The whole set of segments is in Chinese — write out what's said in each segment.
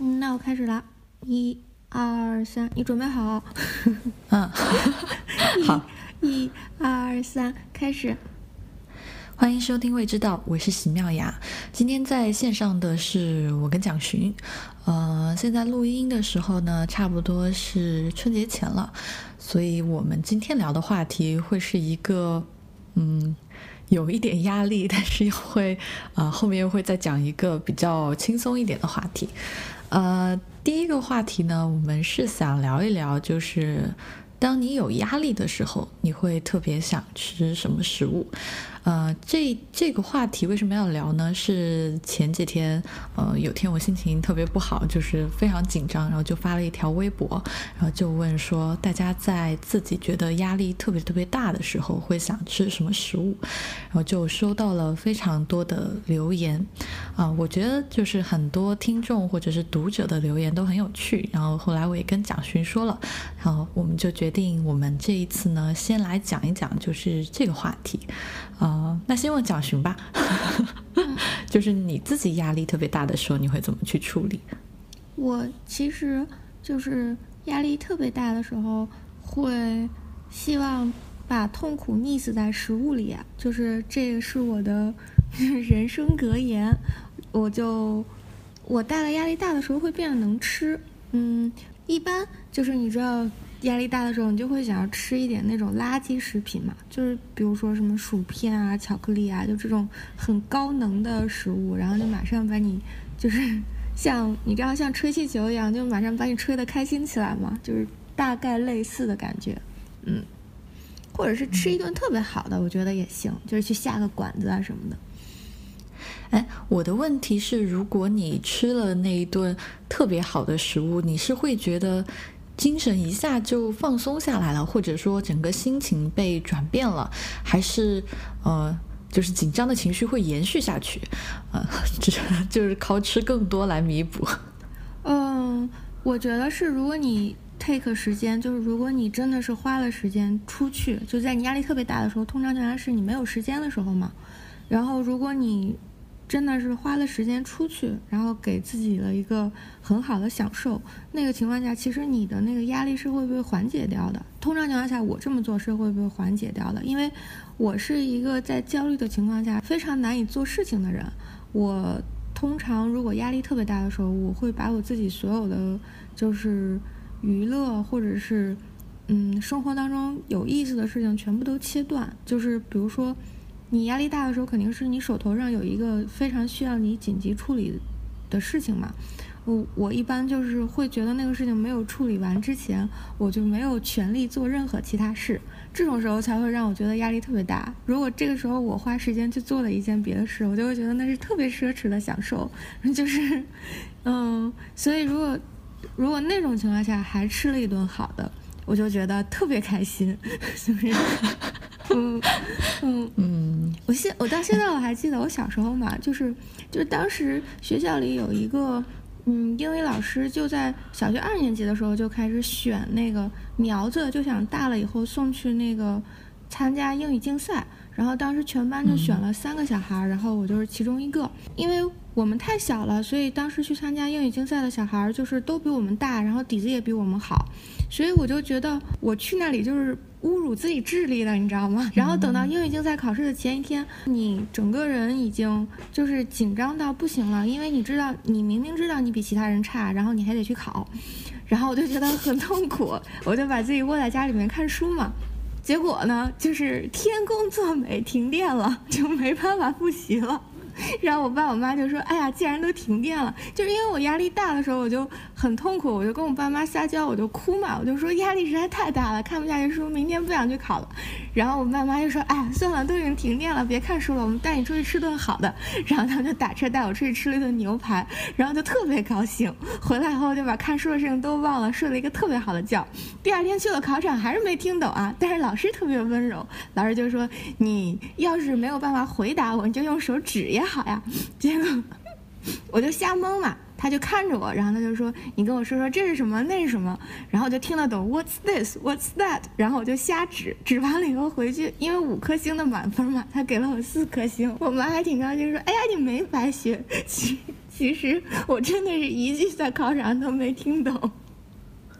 嗯，那我开始了，一、二、三，你准备好？嗯，好，一、二、三，开始。欢迎收听《未知道》，我是席妙雅。今天在线上的是我跟蒋寻。呃，现在录音的时候呢，差不多是春节前了，所以我们今天聊的话题会是一个，嗯。有一点压力，但是又会，呃，后面又会再讲一个比较轻松一点的话题。呃，第一个话题呢，我们是想聊一聊，就是当你有压力的时候，你会特别想吃什么食物？呃，这这个话题为什么要聊呢？是前几天，呃，有天我心情特别不好，就是非常紧张，然后就发了一条微博，然后就问说，大家在自己觉得压力特别特别大的时候，会想吃什么食物？然后就收到了非常多的留言，啊，我觉得就是很多听众或者是读者的留言都很有趣。然后后来我也跟蒋勋说了，然后我们就决定，我们这一次呢，先来讲一讲就是这个话题，啊。那先问蒋寻吧，就是你自己压力特别大的时候，你会怎么去处理？我其实就是压力特别大的时候，会希望把痛苦溺死在食物里，就是这个是我的 人生格言。我就我带了压力大的时候会变得能吃，嗯，一般就是你知道。压力大的时候，你就会想要吃一点那种垃圾食品嘛，就是比如说什么薯片啊、巧克力啊，就这种很高能的食物，然后就马上把你，就是 像你这样像吹气球一样，就马上把你吹得开心起来嘛，就是大概类似的感觉，嗯，或者是吃一顿特别好的，我觉得也行，就是去下个馆子啊什么的。哎，我的问题是，如果你吃了那一顿特别好的食物，你是会觉得？精神一下就放松下来了，或者说整个心情被转变了，还是呃，就是紧张的情绪会延续下去，呃，就就是靠吃更多来弥补。嗯，我觉得是，如果你 take 时间，就是如果你真的是花了时间出去，就在你压力特别大的时候，通常情况下是你没有时间的时候嘛。然后如果你真的是花了时间出去，然后给自己了一个很好的享受。那个情况下，其实你的那个压力是会被缓解掉的。通常情况下，我这么做是会被缓解掉的，因为我是一个在焦虑的情况下非常难以做事情的人。我通常如果压力特别大的时候，我会把我自己所有的就是娱乐或者是嗯生活当中有意思的事情全部都切断，就是比如说。你压力大的时候，肯定是你手头上有一个非常需要你紧急处理的事情嘛。我我一般就是会觉得那个事情没有处理完之前，我就没有权利做任何其他事。这种时候才会让我觉得压力特别大。如果这个时候我花时间去做了一件别的事，我就会觉得那是特别奢侈的享受。就是，嗯，所以如果如果那种情况下还吃了一顿好的，我就觉得特别开心，是不是？嗯嗯嗯，我现我到现在我还记得我小时候嘛，就是就是当时学校里有一个嗯英语老师，就在小学二年级的时候就开始选那个苗子，就想大了以后送去那个参加英语竞赛。然后当时全班就选了三个小孩，然后我就是其中一个。因为我们太小了，所以当时去参加英语竞赛的小孩儿就是都比我们大，然后底子也比我们好，所以我就觉得我去那里就是。侮辱自己智力了，你知道吗？然后等到英语竞赛考试的前一天，你整个人已经就是紧张到不行了，因为你知道，你明明知道你比其他人差，然后你还得去考，然后我就觉得很痛苦，我就把自己窝在家里面看书嘛。结果呢，就是天公作美，停电了，就没办法复习了。然后我爸我妈就说：“哎呀，既然都停电了，就是因为我压力大的时候，我就很痛苦，我就跟我爸妈撒娇，我就哭嘛，我就说压力实在太大了，看不下去书，明天不想去考了。然后我爸妈就说：哎，算了，都已经停电了，别看书了，我们带你出去吃顿好的。然后他们就打车带我出去吃了一顿牛排，然后就特别高兴。回来以后就把看书的事情都忘了，睡了一个特别好的觉。第二天去了考场，还是没听懂啊，但是老师特别温柔，老师就说：你要是没有办法回答我，你就用手指呀。”好呀，结果我就瞎蒙嘛，他就看着我，然后他就说：“你跟我说说这是什么，那是什么。”然后我就听得懂 “What's this? What's that?” 然后我就瞎指，指完了以后回去，因为五颗星的满分嘛，他给了我四颗星。我妈还挺高兴，说：“哎呀，你没白学。”其其实我真的是一句在考场上都没听懂。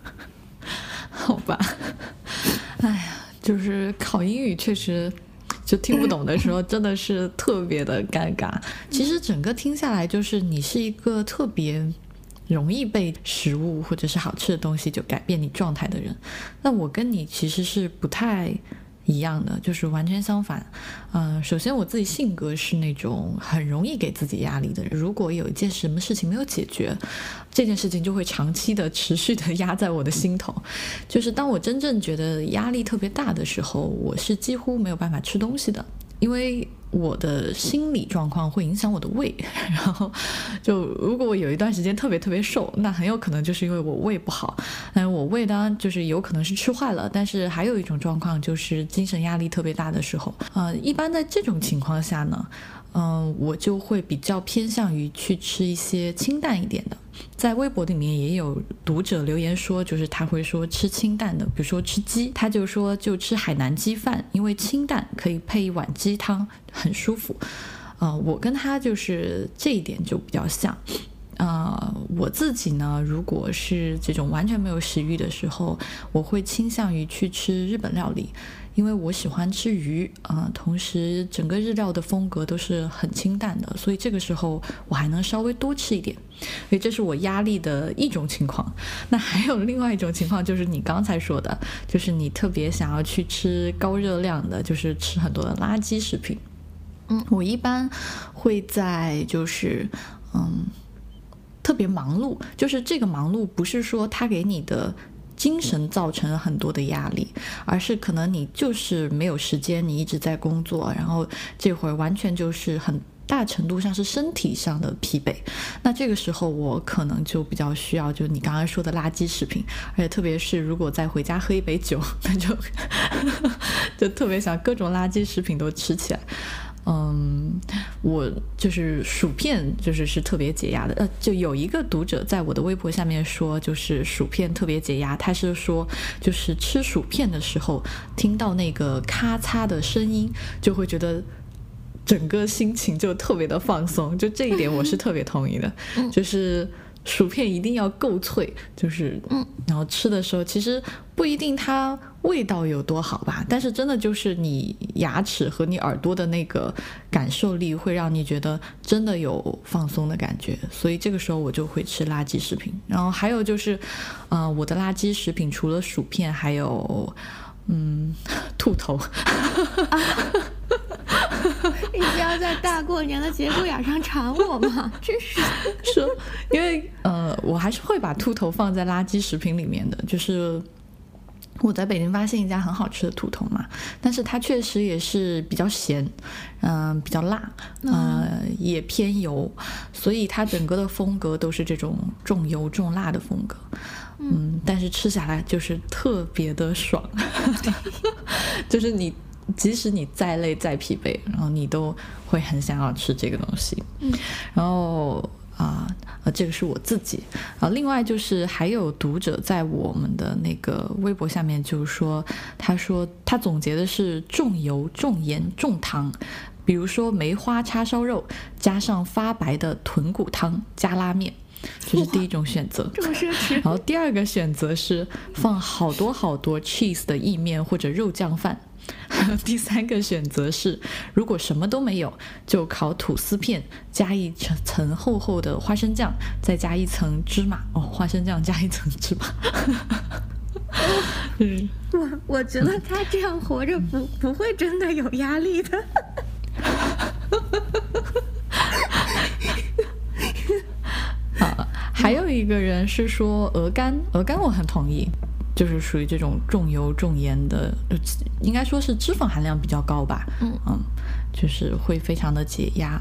好吧，哎呀，就是考英语确实就听不懂的时候，真的是特别的尴尬。其实整个听下来，就是你是一个特别容易被食物或者是好吃的东西就改变你状态的人。那我跟你其实是不太。一样的，就是完全相反。嗯，首先我自己性格是那种很容易给自己压力的人。如果有一件什么事情没有解决，这件事情就会长期的、持续的压在我的心头。就是当我真正觉得压力特别大的时候，我是几乎没有办法吃东西的，因为。我的心理状况会影响我的胃，然后就如果我有一段时间特别特别瘦，那很有可能就是因为我胃不好。但我胃当就是有可能是吃坏了，但是还有一种状况就是精神压力特别大的时候，呃，一般在这种情况下呢。嗯，我就会比较偏向于去吃一些清淡一点的。在微博里面也有读者留言说，就是他会说吃清淡的，比如说吃鸡，他就说就吃海南鸡饭，因为清淡可以配一碗鸡汤，很舒服。呃，我跟他就是这一点就比较像。呃，我自己呢，如果是这种完全没有食欲的时候，我会倾向于去吃日本料理。因为我喜欢吃鱼啊，同时整个日料的风格都是很清淡的，所以这个时候我还能稍微多吃一点，所以这是我压力的一种情况。那还有另外一种情况，就是你刚才说的，就是你特别想要去吃高热量的，就是吃很多的垃圾食品。嗯，我一般会在就是嗯特别忙碌，就是这个忙碌不是说他给你的。精神造成了很多的压力，而是可能你就是没有时间，你一直在工作，然后这会儿完全就是很大程度上是身体上的疲惫。那这个时候我可能就比较需要，就你刚刚说的垃圾食品，而且特别是如果再回家喝一杯酒，那就 就特别想各种垃圾食品都吃起来。嗯，我就是薯片，就是是特别解压的。呃，就有一个读者在我的微博下面说，就是薯片特别解压。他是说，就是吃薯片的时候，听到那个咔嚓的声音，就会觉得整个心情就特别的放松。就这一点，我是特别同意的。就是。薯片一定要够脆，就是，嗯，然后吃的时候其实不一定它味道有多好吧，但是真的就是你牙齿和你耳朵的那个感受力会让你觉得真的有放松的感觉，所以这个时候我就会吃垃圾食品。然后还有就是，呃，我的垃圾食品除了薯片，还有，嗯，兔头。你不要在大过年的节骨眼上馋我嘛！真是说，因为呃，我还是会把兔头放在垃圾食品里面的。就是我在北京发现一家很好吃的兔头嘛，但是它确实也是比较咸，嗯，比较辣，呃，也偏油，所以它整个的风格都是这种重油重辣的风格。嗯，但是吃下来就是特别的爽，就是你。即使你再累再疲惫，然后你都会很想要吃这个东西。嗯，然后啊，呃，这个是我自己。啊，另外就是还有读者在我们的那个微博下面就是说，他说他总结的是重油、重盐、重糖，比如说梅花叉烧肉加上发白的豚骨汤加拉面，这是第一种选择。这么奢侈。然后第二个选择是放好多好多 cheese 的意面或者肉酱饭。第三个选择是，如果什么都没有，就烤吐司片，加一层层厚厚的花生酱，再加一层芝麻。哦，花生酱加一层芝麻。嗯，我我觉得他这样活着不不会真的有压力的。啊，还有一个人是说鹅肝，鹅肝我很同意。就是属于这种重油重盐的，应该说是脂肪含量比较高吧。嗯嗯，就是会非常的解压。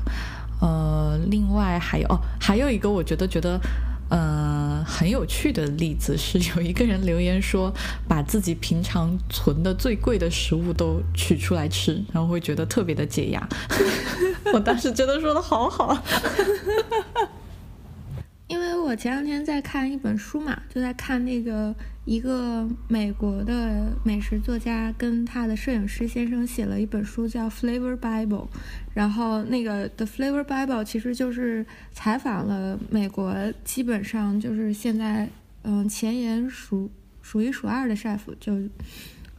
呃，另外还有哦，还有一个我觉得觉得呃很有趣的例子是，有一个人留言说，把自己平常存的最贵的食物都取出来吃，然后会觉得特别的解压。我当时觉得说的好好。因为我前两天在看一本书嘛，就在看那个一个美国的美食作家跟他的摄影师先生写了一本书叫《Flavor Bible》，然后那个《The Flavor Bible》其实就是采访了美国基本上就是现在嗯前沿数数一数二的 chef，就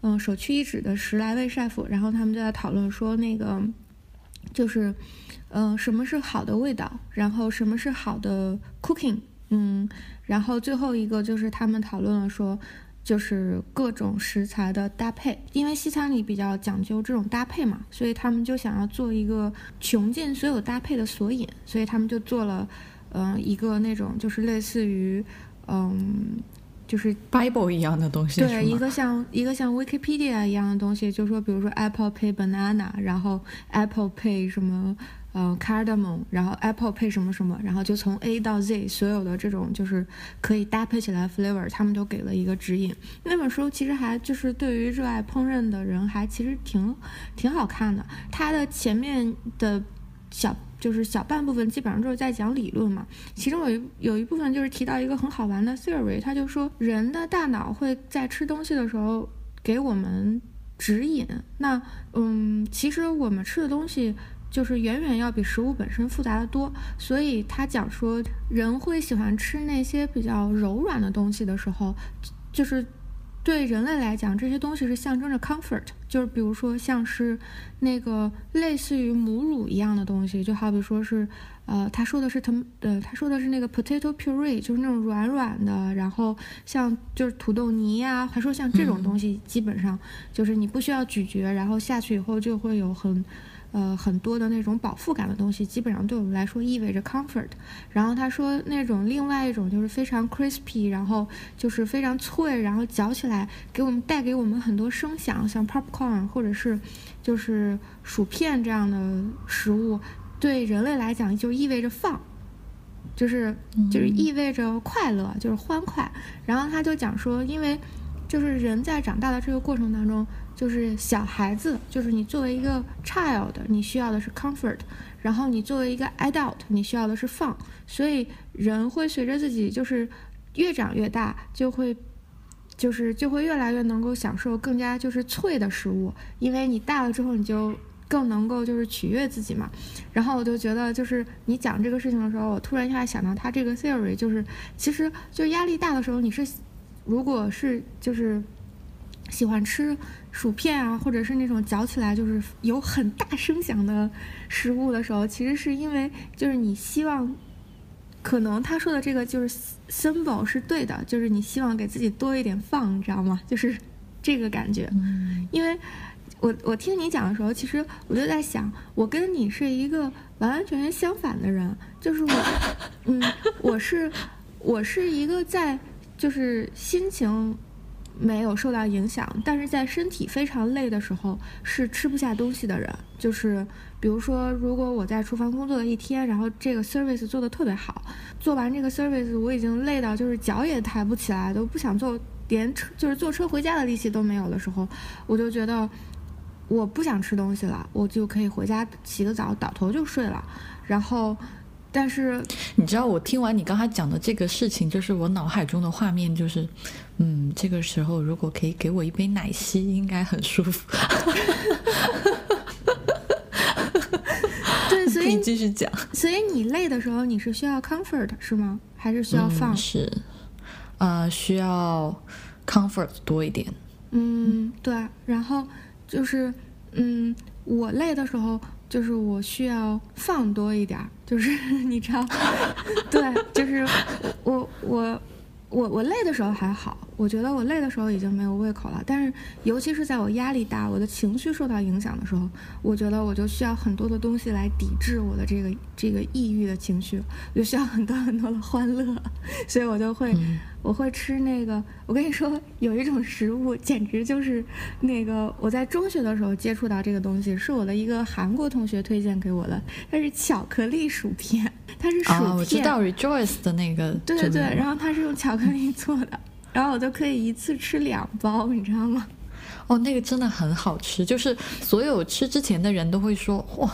嗯首屈一指的十来位 chef，然后他们就在讨论说那个就是。嗯，什么是好的味道？然后什么是好的 cooking？嗯，然后最后一个就是他们讨论了说，就是各种食材的搭配，因为西餐里比较讲究这种搭配嘛，所以他们就想要做一个穷尽所有搭配的索引，所以他们就做了，嗯，一个那种就是类似于，嗯。就是 Bible 一样的东西，对，一个像一个像 Wikipedia 一样的东西，就是说，比如说 Apple 配 banana，然后 Apple 配什么，呃，cardamom，然后 Apple 配什么什么，然后就从 A 到 Z 所有的这种就是可以搭配起来 flavor，他们都给了一个指引。那本书其实还就是对于热爱烹饪的人还其实挺挺好看的，它的前面的小。就是小半部分基本上就是在讲理论嘛，其中有一有一部分就是提到一个很好玩的 theory，他就说人的大脑会在吃东西的时候给我们指引。那嗯，其实我们吃的东西就是远远要比食物本身复杂的多，所以他讲说人会喜欢吃那些比较柔软的东西的时候，就是。对人类来讲，这些东西是象征着 comfort，就是比如说像是那个类似于母乳一样的东西，就好比说是，呃，他说的是他呃，他说的是那个 potato puree，就是那种软软的，然后像就是土豆泥呀，他说像这种东西，基本上就是你不需要咀嚼，然后下去以后就会有很。呃，很多的那种饱腹感的东西，基本上对我们来说意味着 comfort。然后他说那种另外一种就是非常 crispy，然后就是非常脆，然后嚼起来给我们带给我们很多声响，像 popcorn 或者是就是薯片这样的食物，对人类来讲就意味着放，就是就是意味着快乐，就是欢快。然后他就讲说，因为就是人在长大的这个过程当中。就是小孩子，就是你作为一个 child，你需要的是 comfort，然后你作为一个 adult，你需要的是放。所以人会随着自己就是越长越大，就会就是就会越来越能够享受更加就是脆的食物，因为你大了之后，你就更能够就是取悦自己嘛。然后我就觉得，就是你讲这个事情的时候，我突然一下想到他这个 theory，就是其实就压力大的时候，你是如果是就是喜欢吃。薯片啊，或者是那种嚼起来就是有很大声响的食物的时候，其实是因为就是你希望，可能他说的这个就是 symbol 是对的，就是你希望给自己多一点放，你知道吗？就是这个感觉。因为我我听你讲的时候，其实我就在想，我跟你是一个完完全全相反的人，就是我，嗯，我是我是一个在就是心情。没有受到影响，但是在身体非常累的时候是吃不下东西的人。就是比如说，如果我在厨房工作了一天，然后这个 service 做的特别好，做完这个 service 我已经累到就是脚也抬不起来，都不想坐，连车就是坐车回家的力气都没有的时候，我就觉得我不想吃东西了，我就可以回家洗个澡，倒头就睡了。然后。但是你知道，我听完你刚才讲的这个事情，就是我脑海中的画面，就是，嗯，这个时候如果可以给我一杯奶昔，应该很舒服。对，所以继续讲。所以你累的时候，你是需要 comfort 是吗？还是需要放？是，呃，需要 comfort 多一点。嗯，对。然后就是，嗯，我累的时候。就是我需要放多一点儿，就是 你知道，对，就是我我我我我累的时候还好，我觉得我累的时候已经没有胃口了。但是尤其是在我压力大、我的情绪受到影响的时候，我觉得我就需要很多的东西来抵制我的这个这个抑郁的情绪，就需要很多很多的欢乐，所以我就会。我会吃那个，我跟你说，有一种食物简直就是那个我在中学的时候接触到这个东西，是我的一个韩国同学推荐给我的，它是巧克力薯片，它是薯片，我知道 Rejoice 的那个，对对对，然后它是用巧克力做的，然后我就可以一次吃两包，你知道吗？哦，那个真的很好吃，就是所有吃之前的人都会说，哇，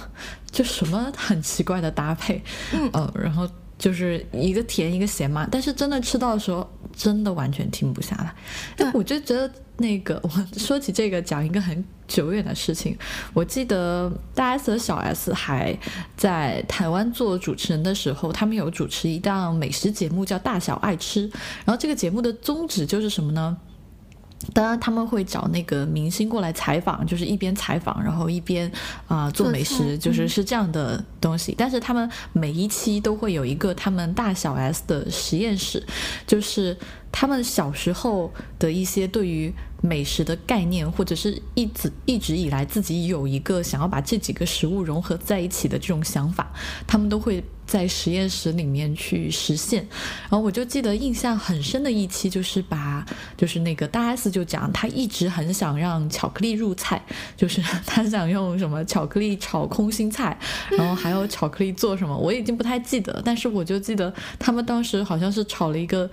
这什么很奇怪的搭配，嗯，呃，然后。就是一个甜一个咸嘛。但是真的吃到的时候，真的完全停不下来。但我就觉得那个，我说起这个，讲一个很久远的事情。我记得大 S 和小 S 还在台湾做主持人的时候，他们有主持一档美食节目叫《大小爱吃》，然后这个节目的宗旨就是什么呢？当然他们会找那个明星过来采访，就是一边采访，然后一边啊做美食，就是是这样的东西。但是他们每一期都会有一个他们大小 S 的实验室，就是他们小时候的一些对于美食的概念，或者是一直一直以来自己有一个想要把这几个食物融合在一起的这种想法，他们都会。在实验室里面去实现，然后我就记得印象很深的一期，就是把就是那个大 S 就讲，他一直很想让巧克力入菜，就是他想用什么巧克力炒空心菜，然后还有巧克力做什么，我已经不太记得，但是我就记得他们当时好像是炒了一个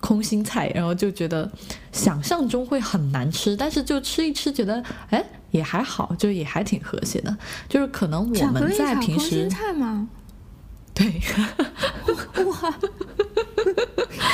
空心菜，然后就觉得想象中会很难吃，但是就吃一吃觉得哎也还好，就也还挺和谐的，就是可能我们在平时。对，哇，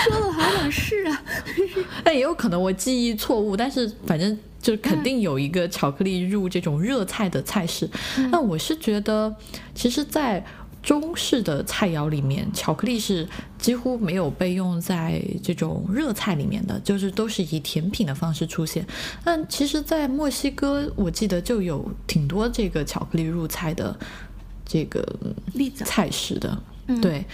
说的好像是啊，但也有可能我记忆错误，但是反正就肯定有一个巧克力入这种热菜的菜式。那我是觉得，其实，在中式的菜肴里面，巧克力是几乎没有被用在这种热菜里面的，就是都是以甜品的方式出现。但其实，在墨西哥，我记得就有挺多这个巧克力入菜的。这个菜式的，对，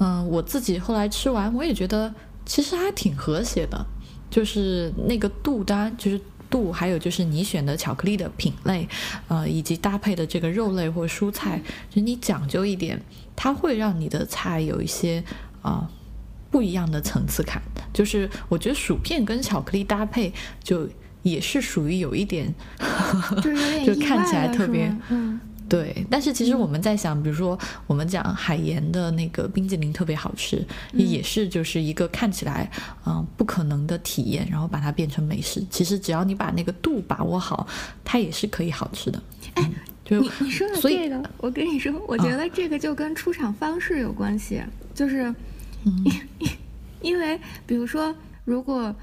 嗯，我自己后来吃完，我也觉得其实还挺和谐的，就是那个度单，就是度，还有就是你选的巧克力的品类，呃，以及搭配的这个肉类或蔬菜，就你讲究一点，它会让你的菜有一些啊不一样的层次感。就是我觉得薯片跟巧克力搭配，就也是属于有一点，就看起来特别，嗯。对，但是其实我们在想，比如说我们讲海盐的那个冰激凌特别好吃，也是就是一个看起来嗯不可能的体验，然后把它变成美食。其实只要你把那个度把握好，它也是可以好吃的。哎，你你说的这个，我跟你说，我觉得这个就跟出场方式有关系，就是因因为比如说如果。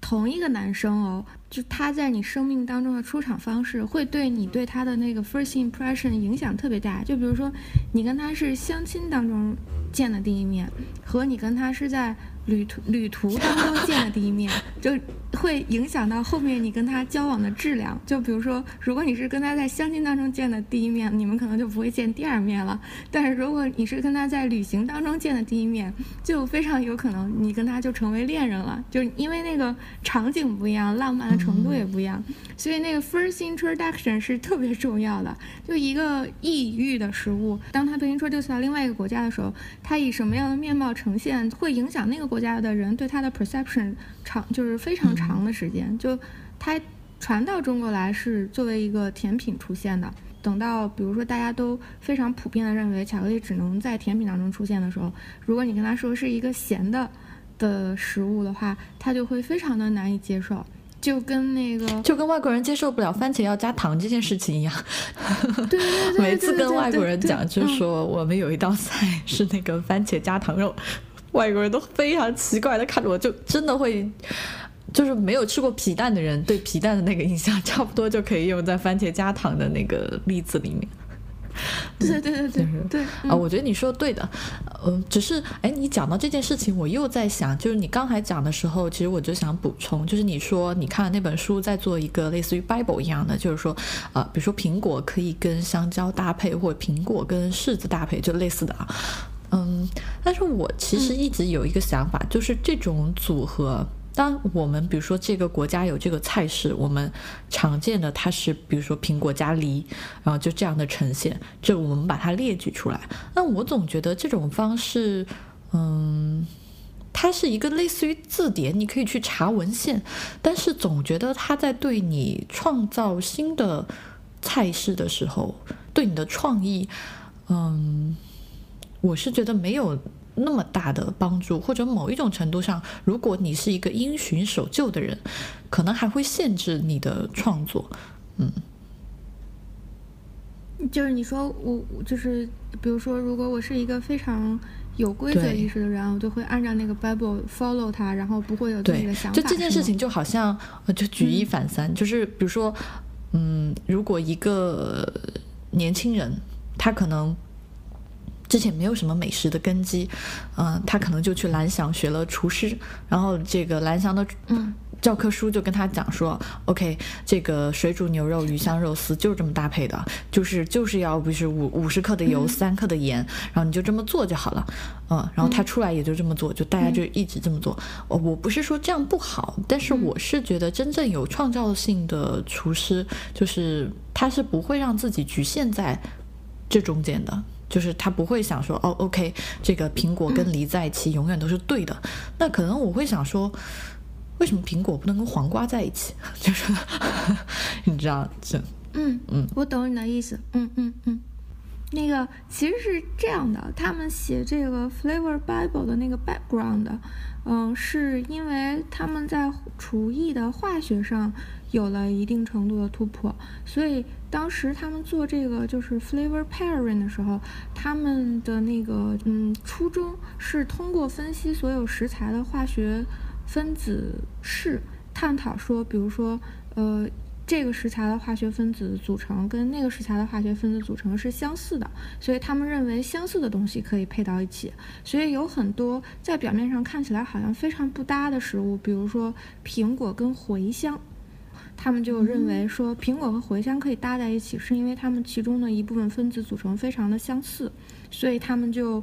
同一个男生哦，就他在你生命当中的出场方式，会对你对他的那个 first impression 影响特别大。就比如说，你跟他是相亲当中见的第一面，和你跟他是在。旅途旅途当中见的第一面，就会影响到后面你跟他交往的质量。就比如说，如果你是跟他在相亲当中见的第一面，你们可能就不会见第二面了。但是如果你是跟他在旅行当中见的第一面，就非常有可能你跟他就成为恋人了。就因为那个场景不一样，浪漫的程度也不一样，所以那个 first introduction 是特别重要的。就一个异域的食物，当他被 introduce 到另外一个国家的时候，他以什么样的面貌呈现，会影响那个国。国家的人对它的 perception 长就是非常长的时间，就它传到中国来是作为一个甜品出现的。等到比如说大家都非常普遍的认为巧克力只能在甜品当中出现的时候，如果你跟他说是一个咸的的食物的话，他就会非常的难以接受，就跟那个就跟外国人接受不了番茄要加糖这件事情一样。对对 对，每次跟外国人讲，就说我们有一道菜是那个番茄加糖肉。外国人都非常奇怪的看着我，就真的会，就是没有吃过皮蛋的人对皮蛋的那个印象，差不多就可以用在番茄加糖的那个例子里面。对对对对对啊，我觉得你说的对的，嗯，只是哎，你讲到这件事情，我又在想，就是你刚才讲的时候，其实我就想补充，就是你说你看那本书在做一个类似于 Bible 一样的，就是说啊，比如说苹果可以跟香蕉搭配，或者苹果跟柿子搭配，就类似的啊。嗯，但是我其实一直有一个想法，就是这种组合，当我们比如说这个国家有这个菜式，我们常见的它是比如说苹果加梨，然后就这样的呈现，这我们把它列举出来。那我总觉得这种方式，嗯，它是一个类似于字典，你可以去查文献，但是总觉得它在对你创造新的菜式的时候，对你的创意，嗯。我是觉得没有那么大的帮助，或者某一种程度上，如果你是一个因循守旧的人，可能还会限制你的创作。嗯，就是你说我就是，比如说，如果我是一个非常有规则意识的人，我就会按照那个 Bible follow 它，然后不会有自己的想法。就这件事情，就好像就举一反三，就是比如说，嗯，如果一个年轻人，他可能之前没有什么美食的根基，嗯，他可能就去蓝翔学了厨师，然后这个蓝翔的嗯。教科书就跟他讲说，OK，这个水煮牛肉、鱼香肉丝就是这么搭配的，就是就是要不是五五十克的油、三克的盐，然后你就这么做就好了，嗯，然后他出来也就这么做，就大家就一直这么做。我我不是说这样不好，但是我是觉得真正有创造性的厨师，就是他是不会让自己局限在这中间的，就是他不会想说，哦，OK，这个苹果跟梨在一起永远都是对的。那可能我会想说。为什么苹果不能跟黄瓜在一起？就是 你知道这，嗯嗯，我懂你的意思，嗯嗯嗯。那个其实是这样的，他们写这个 Flavor Bible 的那个 background，嗯，是因为他们在厨艺的化学上有了一定程度的突破，所以当时他们做这个就是 Flavor Pairing 的时候，他们的那个嗯初衷是通过分析所有食材的化学。分子式探讨说，比如说，呃，这个食材的化学分子组成跟那个食材的化学分子组成是相似的，所以他们认为相似的东西可以配到一起。所以有很多在表面上看起来好像非常不搭的食物，比如说苹果跟茴香，他们就认为说苹果和茴香可以搭在一起，是因为它们其中的一部分分子组成非常的相似，所以他们就。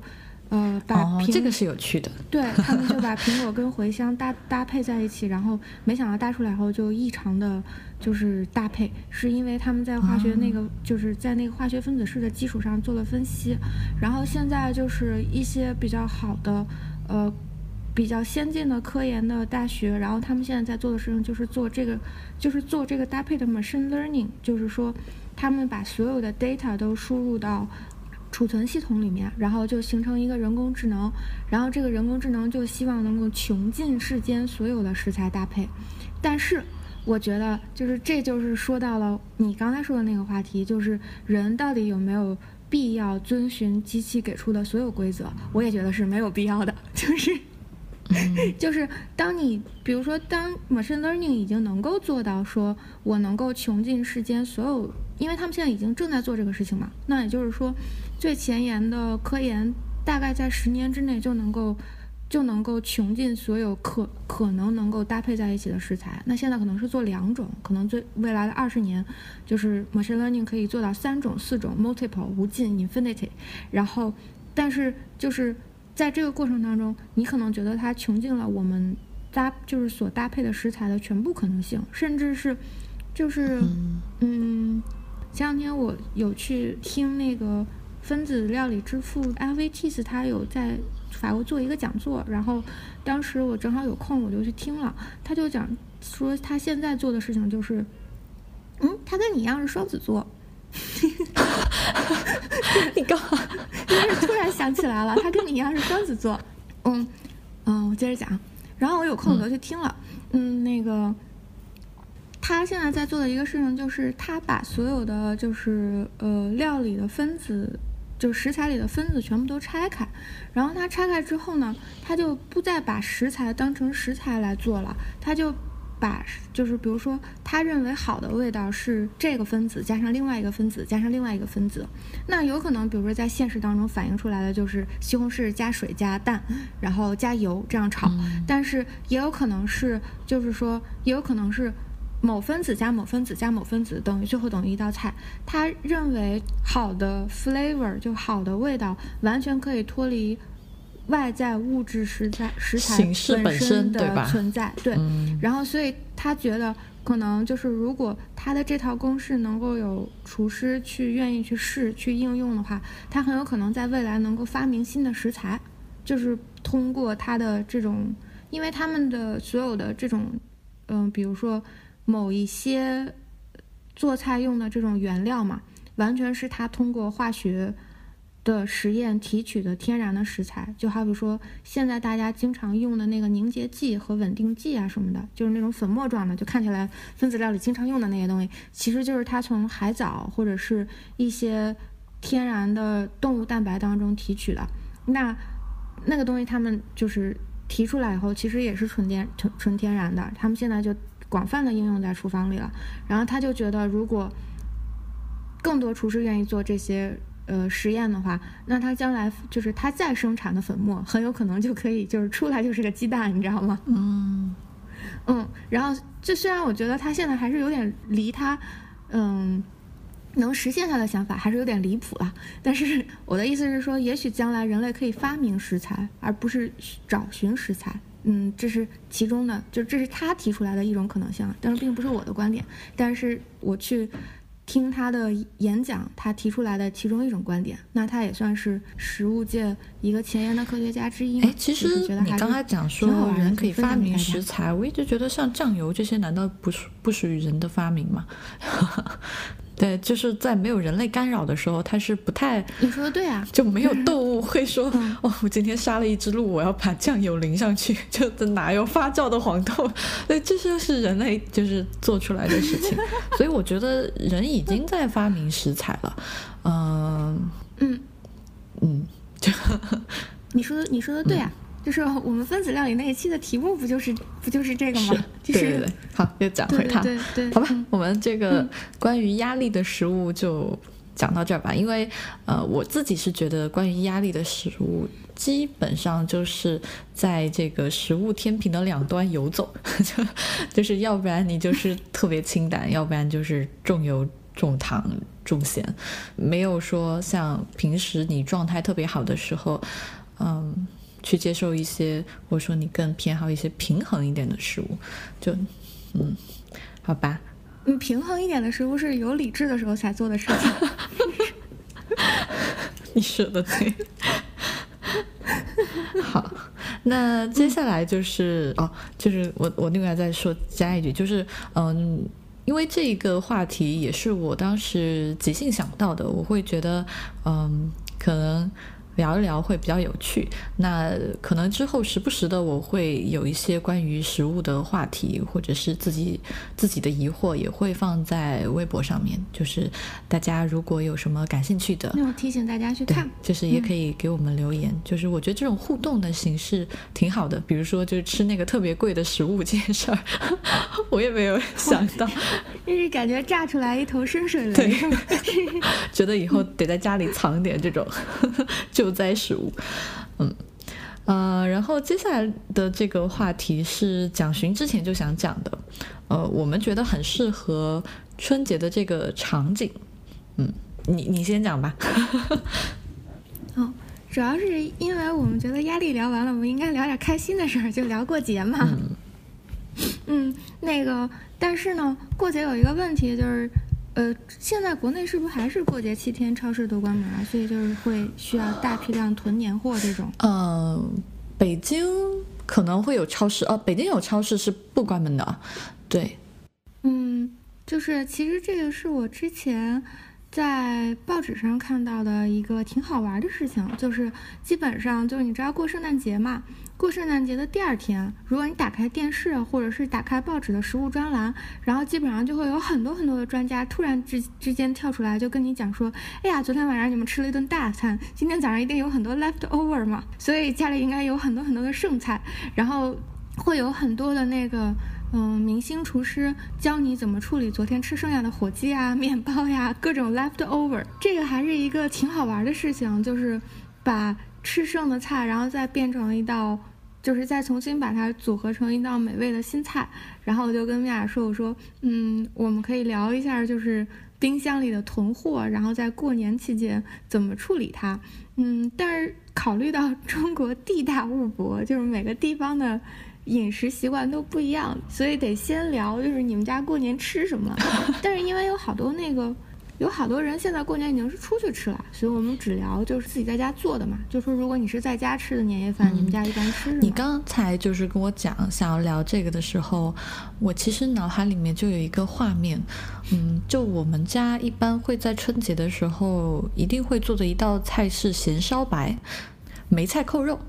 呃，把这个是有趣的，对他们就把 苹果跟茴香搭搭配在一起，然后没想到搭出来后就异常的，就是搭配，是因为他们在化学那个就是在那个化学分子式的基础上做了分析，然后现在就是一些比较好的，呃，比较先进的科研的大学，然后他们现在在做的事情就是做这个，就是做这个搭配的 machine learning，就是说他们把所有的 data 都输入到。储存系统里面，然后就形成一个人工智能，然后这个人工智能就希望能够穷尽世间所有的食材搭配。但是，我觉得就是这就是说到了你刚才说的那个话题，就是人到底有没有必要遵循机器给出的所有规则？我也觉得是没有必要的，就是。就是当你，比如说，当 machine learning 已经能够做到说，我能够穷尽世间所有，因为他们现在已经正在做这个事情嘛，那也就是说，最前沿的科研大概在十年之内就能够，就能够穷尽所有可可能能够搭配在一起的食材。那现在可能是做两种，可能最未来的二十年，就是 machine learning 可以做到三种、四种，multiple 无尽 infinity，然后，但是就是。在这个过程当中，你可能觉得它穷尽了我们搭就是所搭配的食材的全部可能性，甚至是就是嗯，前两天我有去听那个分子料理之父 LVTs，他有在法国做一个讲座，然后当时我正好有空，我就去听了。他就讲说他现在做的事情就是，嗯，他跟你一样是双子座。你干嘛？是突然想起来了，他跟你一样是双子座。嗯嗯，我接着讲。然后我有空我就去听了。嗯，那个他现在在做的一个事情就是，他把所有的就是呃料理的分子，就食材里的分子全部都拆开。然后他拆开之后呢，他就不再把食材当成食材来做了，他就。把就是比如说，他认为好的味道是这个分子加上另外一个分子加上另外一个分子，那有可能比如说在现实当中反映出来的就是西红柿加水加蛋，然后加油这样炒，但是也有可能是就是说也有可能是某分子加某分子加某分子等于最后等于一道菜。他认为好的 flavor 就好的味道完全可以脱离。外在物质食材食材本身的存在，对，然后所以他觉得可能就是如果他的这套公式能够有厨师去愿意去试去应用的话，他很有可能在未来能够发明新的食材，就是通过他的这种，因为他们的所有的这种，嗯，比如说某一些做菜用的这种原料嘛，完全是他通过化学。的实验提取的天然的食材，就好比说现在大家经常用的那个凝结剂和稳定剂啊什么的，就是那种粉末状的，就看起来分子料理经常用的那些东西，其实就是它从海藻或者是一些天然的动物蛋白当中提取的。那那个东西他们就是提出来以后，其实也是纯天纯纯天然的，他们现在就广泛的应用在厨房里了。然后他就觉得，如果更多厨师愿意做这些呃实验的话，那它将来就是它再生产的粉末，很有可能就可以就是出来就是个鸡蛋，你知道吗？嗯嗯，然后这虽然我觉得他现在还是有点离他，嗯，能实现他的想法还是有点离谱了。但是我的意思是说，也许将来人类可以发明食材，而不是找寻食材。嗯，这是其中的，就这是他提出来的一种可能性，但是并不是我的观点。但是我去。听他的演讲，他提出来的其中一种观点，那他也算是食物界一个前沿的科学家之一。哎，其实你刚才讲说人可以发明食材，我一直觉得像酱油这些，难道不属不属于人的发明吗？对，就是在没有人类干扰的时候，它是不太。你说的对啊，就没有动物会说 哦，我今天杀了一只鹿，我要把酱油淋上去，就哪有发酵的黄豆？对，这就是人类就是做出来的事情。所以我觉得人已经在发明食材了。嗯嗯嗯，你说的你说的对啊。就是我们分子料理那一期的题目不就是不就是这个吗？对对对，好，又讲回它。对对，好吧，我们这个关于压力的食物就讲到这儿吧。因为呃，我自己是觉得关于压力的食物，基本上就是在这个食物天平的两端游走，就就是要不然你就是特别清淡，要不然就是重油重糖重咸，没有说像平时你状态特别好的时候，嗯。去接受一些，或者说你更偏好一些平衡一点的食物，就，嗯，好吧。嗯，平衡一点的食物是有理智的时候才做的事情。你说的对。好，那接下来就是哦，就是我我另外再说加一句，就是嗯，因为这一个话题也是我当时即兴想到的，我会觉得嗯，可能。聊一聊会比较有趣。那可能之后时不时的我会有一些关于食物的话题，或者是自己自己的疑惑，也会放在微博上面。就是大家如果有什么感兴趣的，那我提醒大家去看，就是也可以给我们留言。就是我觉得这种互动的形式挺好的。比如说，就是吃那个特别贵的食物这件事儿，我也没有想到，就是感觉炸出来一头深水雷，觉得以后得在家里藏点这种就。救灾食物，嗯，呃，然后接下来的这个话题是蒋勋之前就想讲的，呃，我们觉得很适合春节的这个场景，嗯，你你先讲吧。哦，主要是因为我们觉得压力聊完了，我们应该聊点开心的事儿，就聊过节嘛。嗯，那个，但是呢，过节有一个问题就是。呃，现在国内是不是还是过节七天超市都关门啊？所以就是会需要大批量囤年货这种。呃，北京可能会有超市哦，北京有超市是不关门的，对。嗯，就是其实这个是我之前在报纸上看到的一个挺好玩的事情，就是基本上就是你知道过圣诞节嘛。过圣诞节的第二天，如果你打开电视或者是打开报纸的食物专栏，然后基本上就会有很多很多的专家突然之之间跳出来，就跟你讲说：“哎呀，昨天晚上你们吃了一顿大餐，今天早上一定有很多 leftover 嘛，所以家里应该有很多很多的剩菜。”然后会有很多的那个嗯明星厨师教你怎么处理昨天吃剩下的火鸡啊、面包呀、各种 leftover。这个还是一个挺好玩的事情，就是把。吃剩的菜，然后再变成一道，就是再重新把它组合成一道美味的新菜。然后我就跟米娅说：“我说，嗯，我们可以聊一下，就是冰箱里的囤货，然后在过年期间怎么处理它。嗯，但是考虑到中国地大物博，就是每个地方的饮食习惯都不一样，所以得先聊，就是你们家过年吃什么。但是因为有好多那个。”有好多人现在过年已经是出去吃了，所以我们只聊就是自己在家做的嘛。就说如果你是在家吃的年夜饭，你们家一般吃什么？你刚才就是跟我讲想要聊这个的时候，我其实脑海里面就有一个画面，嗯，就我们家一般会在春节的时候一定会做的一道菜是咸烧白，梅菜扣肉，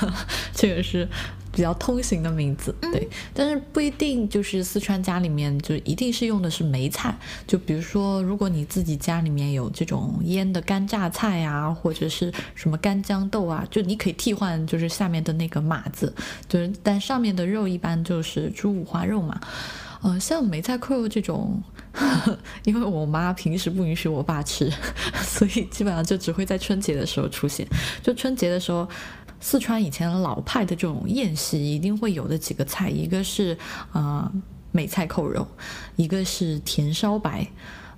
这个是比较通行的名字，对，但是不一定就是四川家里面就一定是用的是梅菜，就比如说如果你自己家里面有这种腌的干榨菜啊，或者是什么干豇豆啊，就你可以替换就是下面的那个码字，就是但上面的肉一般就是猪五花肉嘛，呃，像梅菜扣肉这种，因为我妈平时不允许我爸吃，所以基本上就只会在春节的时候出现，就春节的时候。四川以前老派的这种宴席一定会有的几个菜，一个是呃梅菜扣肉，一个是甜烧白，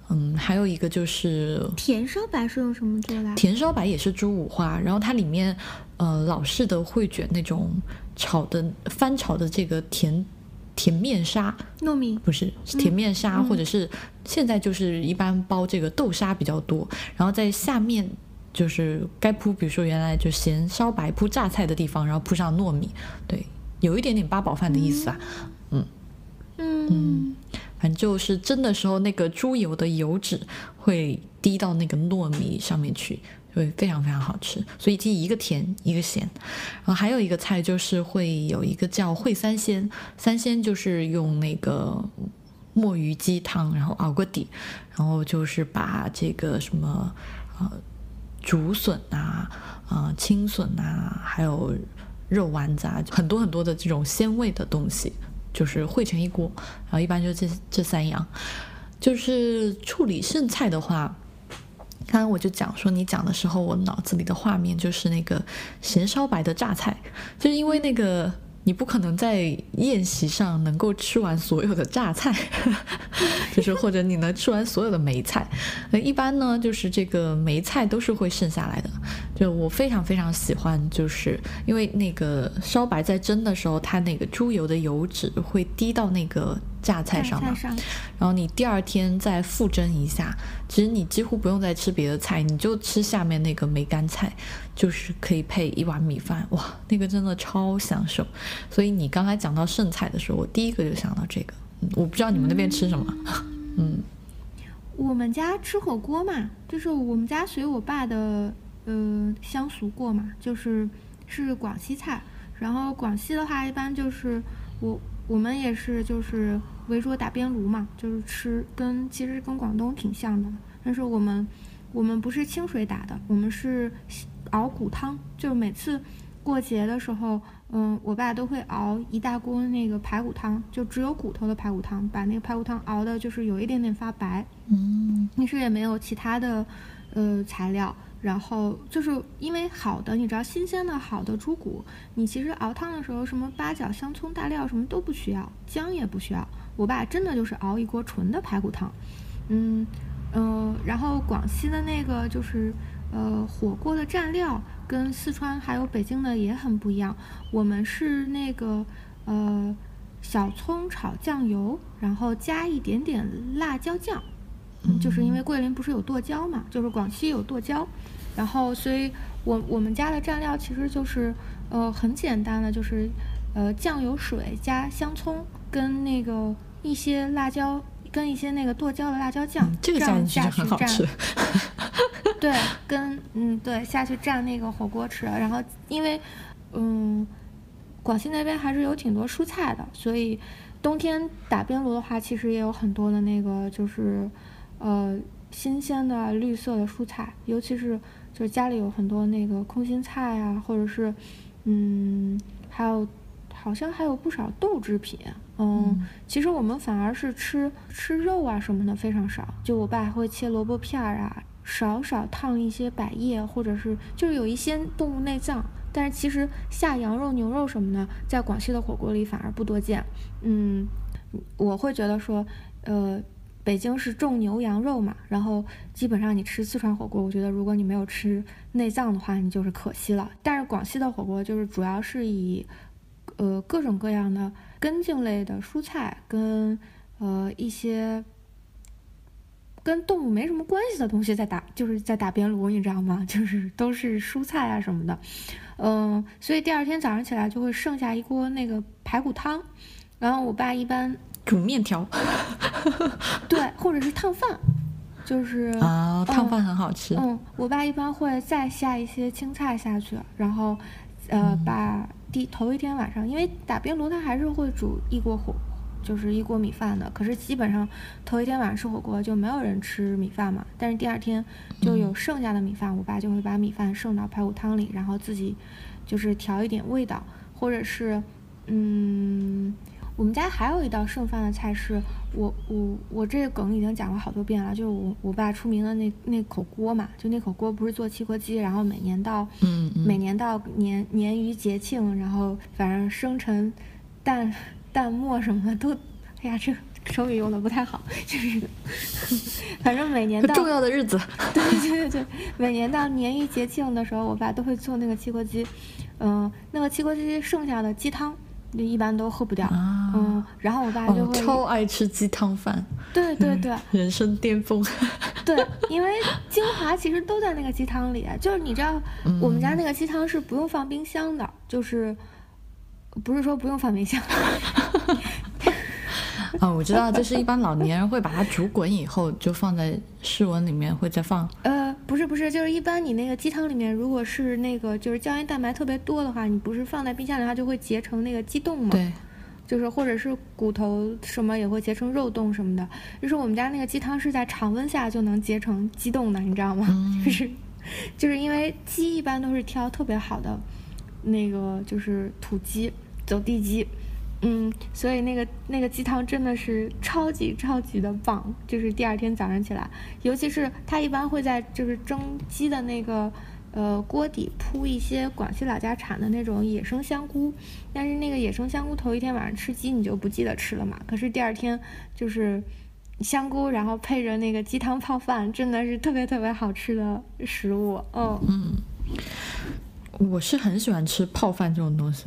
嗯，还有一个就是甜烧白是用什么做的？甜烧白也是猪五花，然后它里面呃老式的会卷那种炒的翻炒的这个甜甜面沙糯米不是甜面沙，或者是现在就是一般包这个豆沙比较多，然后在下面。就是该铺，比如说原来就咸烧白铺榨菜的地方，然后铺上糯米，对，有一点点八宝饭的意思啊，嗯嗯，反正就是蒸的时候，那个猪油的油脂会滴到那个糯米上面去，会非常非常好吃。所以既一个甜一个咸，然后还有一个菜就是会有一个叫烩三鲜，三鲜就是用那个墨鱼鸡汤，然后熬个底，然后就是把这个什么呃。竹笋啊，呃，青笋啊，还有肉丸子啊，很多很多的这种鲜味的东西，就是汇成一锅。然后一般就这这三样。就是处理剩菜的话，刚刚我就讲说，你讲的时候，我脑子里的画面就是那个咸烧白的榨菜，就是因为那个。你不可能在宴席上能够吃完所有的榨菜，就是或者你能吃完所有的梅菜。那一般呢，就是这个梅菜都是会剩下来的。就我非常非常喜欢，就是因为那个烧白在蒸的时候，它那个猪油的油脂会滴到那个。榨菜上嘛，然后你第二天再复蒸一下，其实你几乎不用再吃别的菜，你就吃下面那个梅干菜，就是可以配一碗米饭，哇，那个真的超享受。所以你刚才讲到剩菜的时候，我第一个就想到这个。我不知道你们那边吃什么，嗯，我们家吃火锅嘛，就是我们家随我爸的呃乡俗过嘛，就是是广西菜，然后广西的话一般就是我我们也是就是。围桌打边炉嘛，就是吃，跟其实跟广东挺像的，但是我们我们不是清水打的，我们是熬骨汤，就是每次过节的时候，嗯，我爸都会熬一大锅那个排骨汤，就只有骨头的排骨汤，把那个排骨汤熬的就是有一点点发白，嗯，平时也没有其他的呃材料。然后就是因为好的，你知道新鲜的好的猪骨，你其实熬汤的时候，什么八角、香葱、大料什么都不需要，姜也不需要。我爸真的就是熬一锅纯的排骨汤，嗯呃，然后广西的那个就是呃火锅的蘸料跟四川还有北京的也很不一样，我们是那个呃小葱炒酱油，然后加一点点辣椒酱，嗯就是因为桂林不是有剁椒嘛，就是广西有剁椒。然后，所以我我们家的蘸料其实就是，呃，很简单的，就是，呃，酱油水加香葱跟那个一些辣椒，跟一些那个剁椒的辣椒酱，这个酱下去很好吃。对，跟嗯对下去蘸那个火锅吃。然后因为嗯，广西那边还是有挺多蔬菜的，所以冬天打边炉的话，其实也有很多的那个就是呃新鲜的绿色的蔬菜，尤其是。就是家里有很多那个空心菜啊，或者是，嗯，还有，好像还有不少豆制品。嗯，其实我们反而是吃吃肉啊什么的非常少。就我爸还会切萝卜片儿啊，少少烫一些百叶，或者是就是有一些动物内脏。但是其实下羊肉、牛肉什么的，在广西的火锅里反而不多见。嗯，我会觉得说，呃。北京是重牛羊肉嘛，然后基本上你吃四川火锅，我觉得如果你没有吃内脏的话，你就是可惜了。但是广西的火锅就是主要是以，呃各种各样的根茎类的蔬菜跟呃一些跟动物没什么关系的东西在打，就是在打边炉，你知道吗？就是都是蔬菜啊什么的，嗯，所以第二天早上起来就会剩下一锅那个排骨汤，然后我爸一般。煮面条，对，或者是烫饭，就是啊，烫饭很好吃。嗯，我爸一般会再下一些青菜下去，然后呃，把第头一天晚上，因为打边炉它还是会煮一锅火，就是一锅米饭的。可是基本上头一天晚上吃火锅就没有人吃米饭嘛。但是第二天就有剩下的米饭，我爸就会把米饭剩到排骨汤里，然后自己就是调一点味道，或者是嗯。我们家还有一道剩饭的菜是，我我我这个梗已经讲了好多遍了，就是我我爸出名的那那口锅嘛，就那口锅不是做汽锅鸡，然后每年到嗯每年到年年余节庆，然后反正生辰、淡淡末什么的都，哎呀这成语用的不太好，就是 反正每年到重要的日子，对对对对，每年到年余节庆的时候，我爸都会做那个汽锅鸡，嗯，那个汽锅鸡剩下的鸡汤。就一般都喝不掉，嗯，然后我爸就会超爱吃鸡汤饭，对对对，人生巅峰，对，因为精华其实都在那个鸡汤里，就是你知道，我们家那个鸡汤是不用放冰箱的，就是不是说不用放冰箱。啊，我知道，就是一般老年人会把它煮滚以后，就放在室温里面，会再放。呃，不是不是，就是一般你那个鸡汤里面，如果是那个就是胶原蛋白特别多的话，你不是放在冰箱里，它就会结成那个鸡冻嘛。对。就是或者是骨头什么也会结成肉冻什么的。就是我们家那个鸡汤是在常温下就能结成鸡冻的，你知道吗？就是，就是因为鸡一般都是挑特别好的，那个就是土鸡、走地鸡。嗯，所以那个那个鸡汤真的是超级超级的棒，就是第二天早上起来，尤其是它一般会在就是蒸鸡的那个呃锅底铺一些广西老家产的那种野生香菇，但是那个野生香菇头一天晚上吃鸡你就不记得吃了嘛，可是第二天就是香菇，然后配着那个鸡汤泡饭，真的是特别特别好吃的食物，嗯嗯。我是很喜欢吃泡饭这种东西，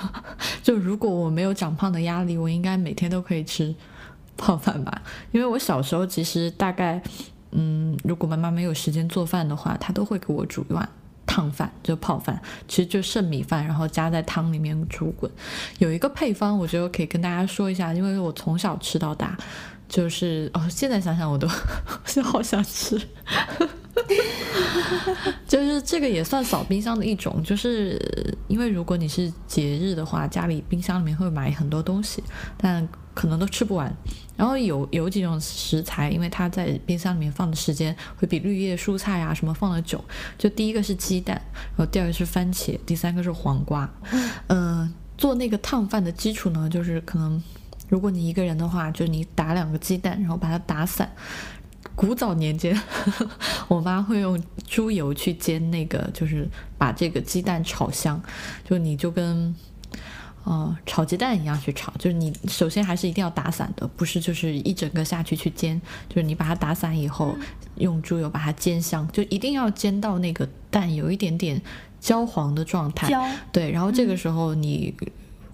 就如果我没有长胖的压力，我应该每天都可以吃泡饭吧。因为我小时候其实大概，嗯，如果妈妈没有时间做饭的话，她都会给我煮一碗烫饭，就泡饭，其实就剩米饭，然后加在汤里面煮滚。有一个配方，我觉得可以跟大家说一下，因为我从小吃到大，就是哦，现在想想我都 好想吃。就是这个也算扫冰箱的一种，就是因为如果你是节日的话，家里冰箱里面会买很多东西，但可能都吃不完。然后有有几种食材，因为它在冰箱里面放的时间会比绿叶蔬菜啊什么放的久。就第一个是鸡蛋，然后第二个是番茄，第三个是黄瓜。嗯，做那个烫饭的基础呢，就是可能如果你一个人的话，就你打两个鸡蛋，然后把它打散。古早年间，我妈会用猪油去煎那个，就是把这个鸡蛋炒香。就你就跟，呃，炒鸡蛋一样去炒。就是你首先还是一定要打散的，不是就是一整个下去去煎。就是你把它打散以后，用猪油把它煎香，就一定要煎到那个蛋有一点点焦黄的状态。焦。对，然后这个时候你。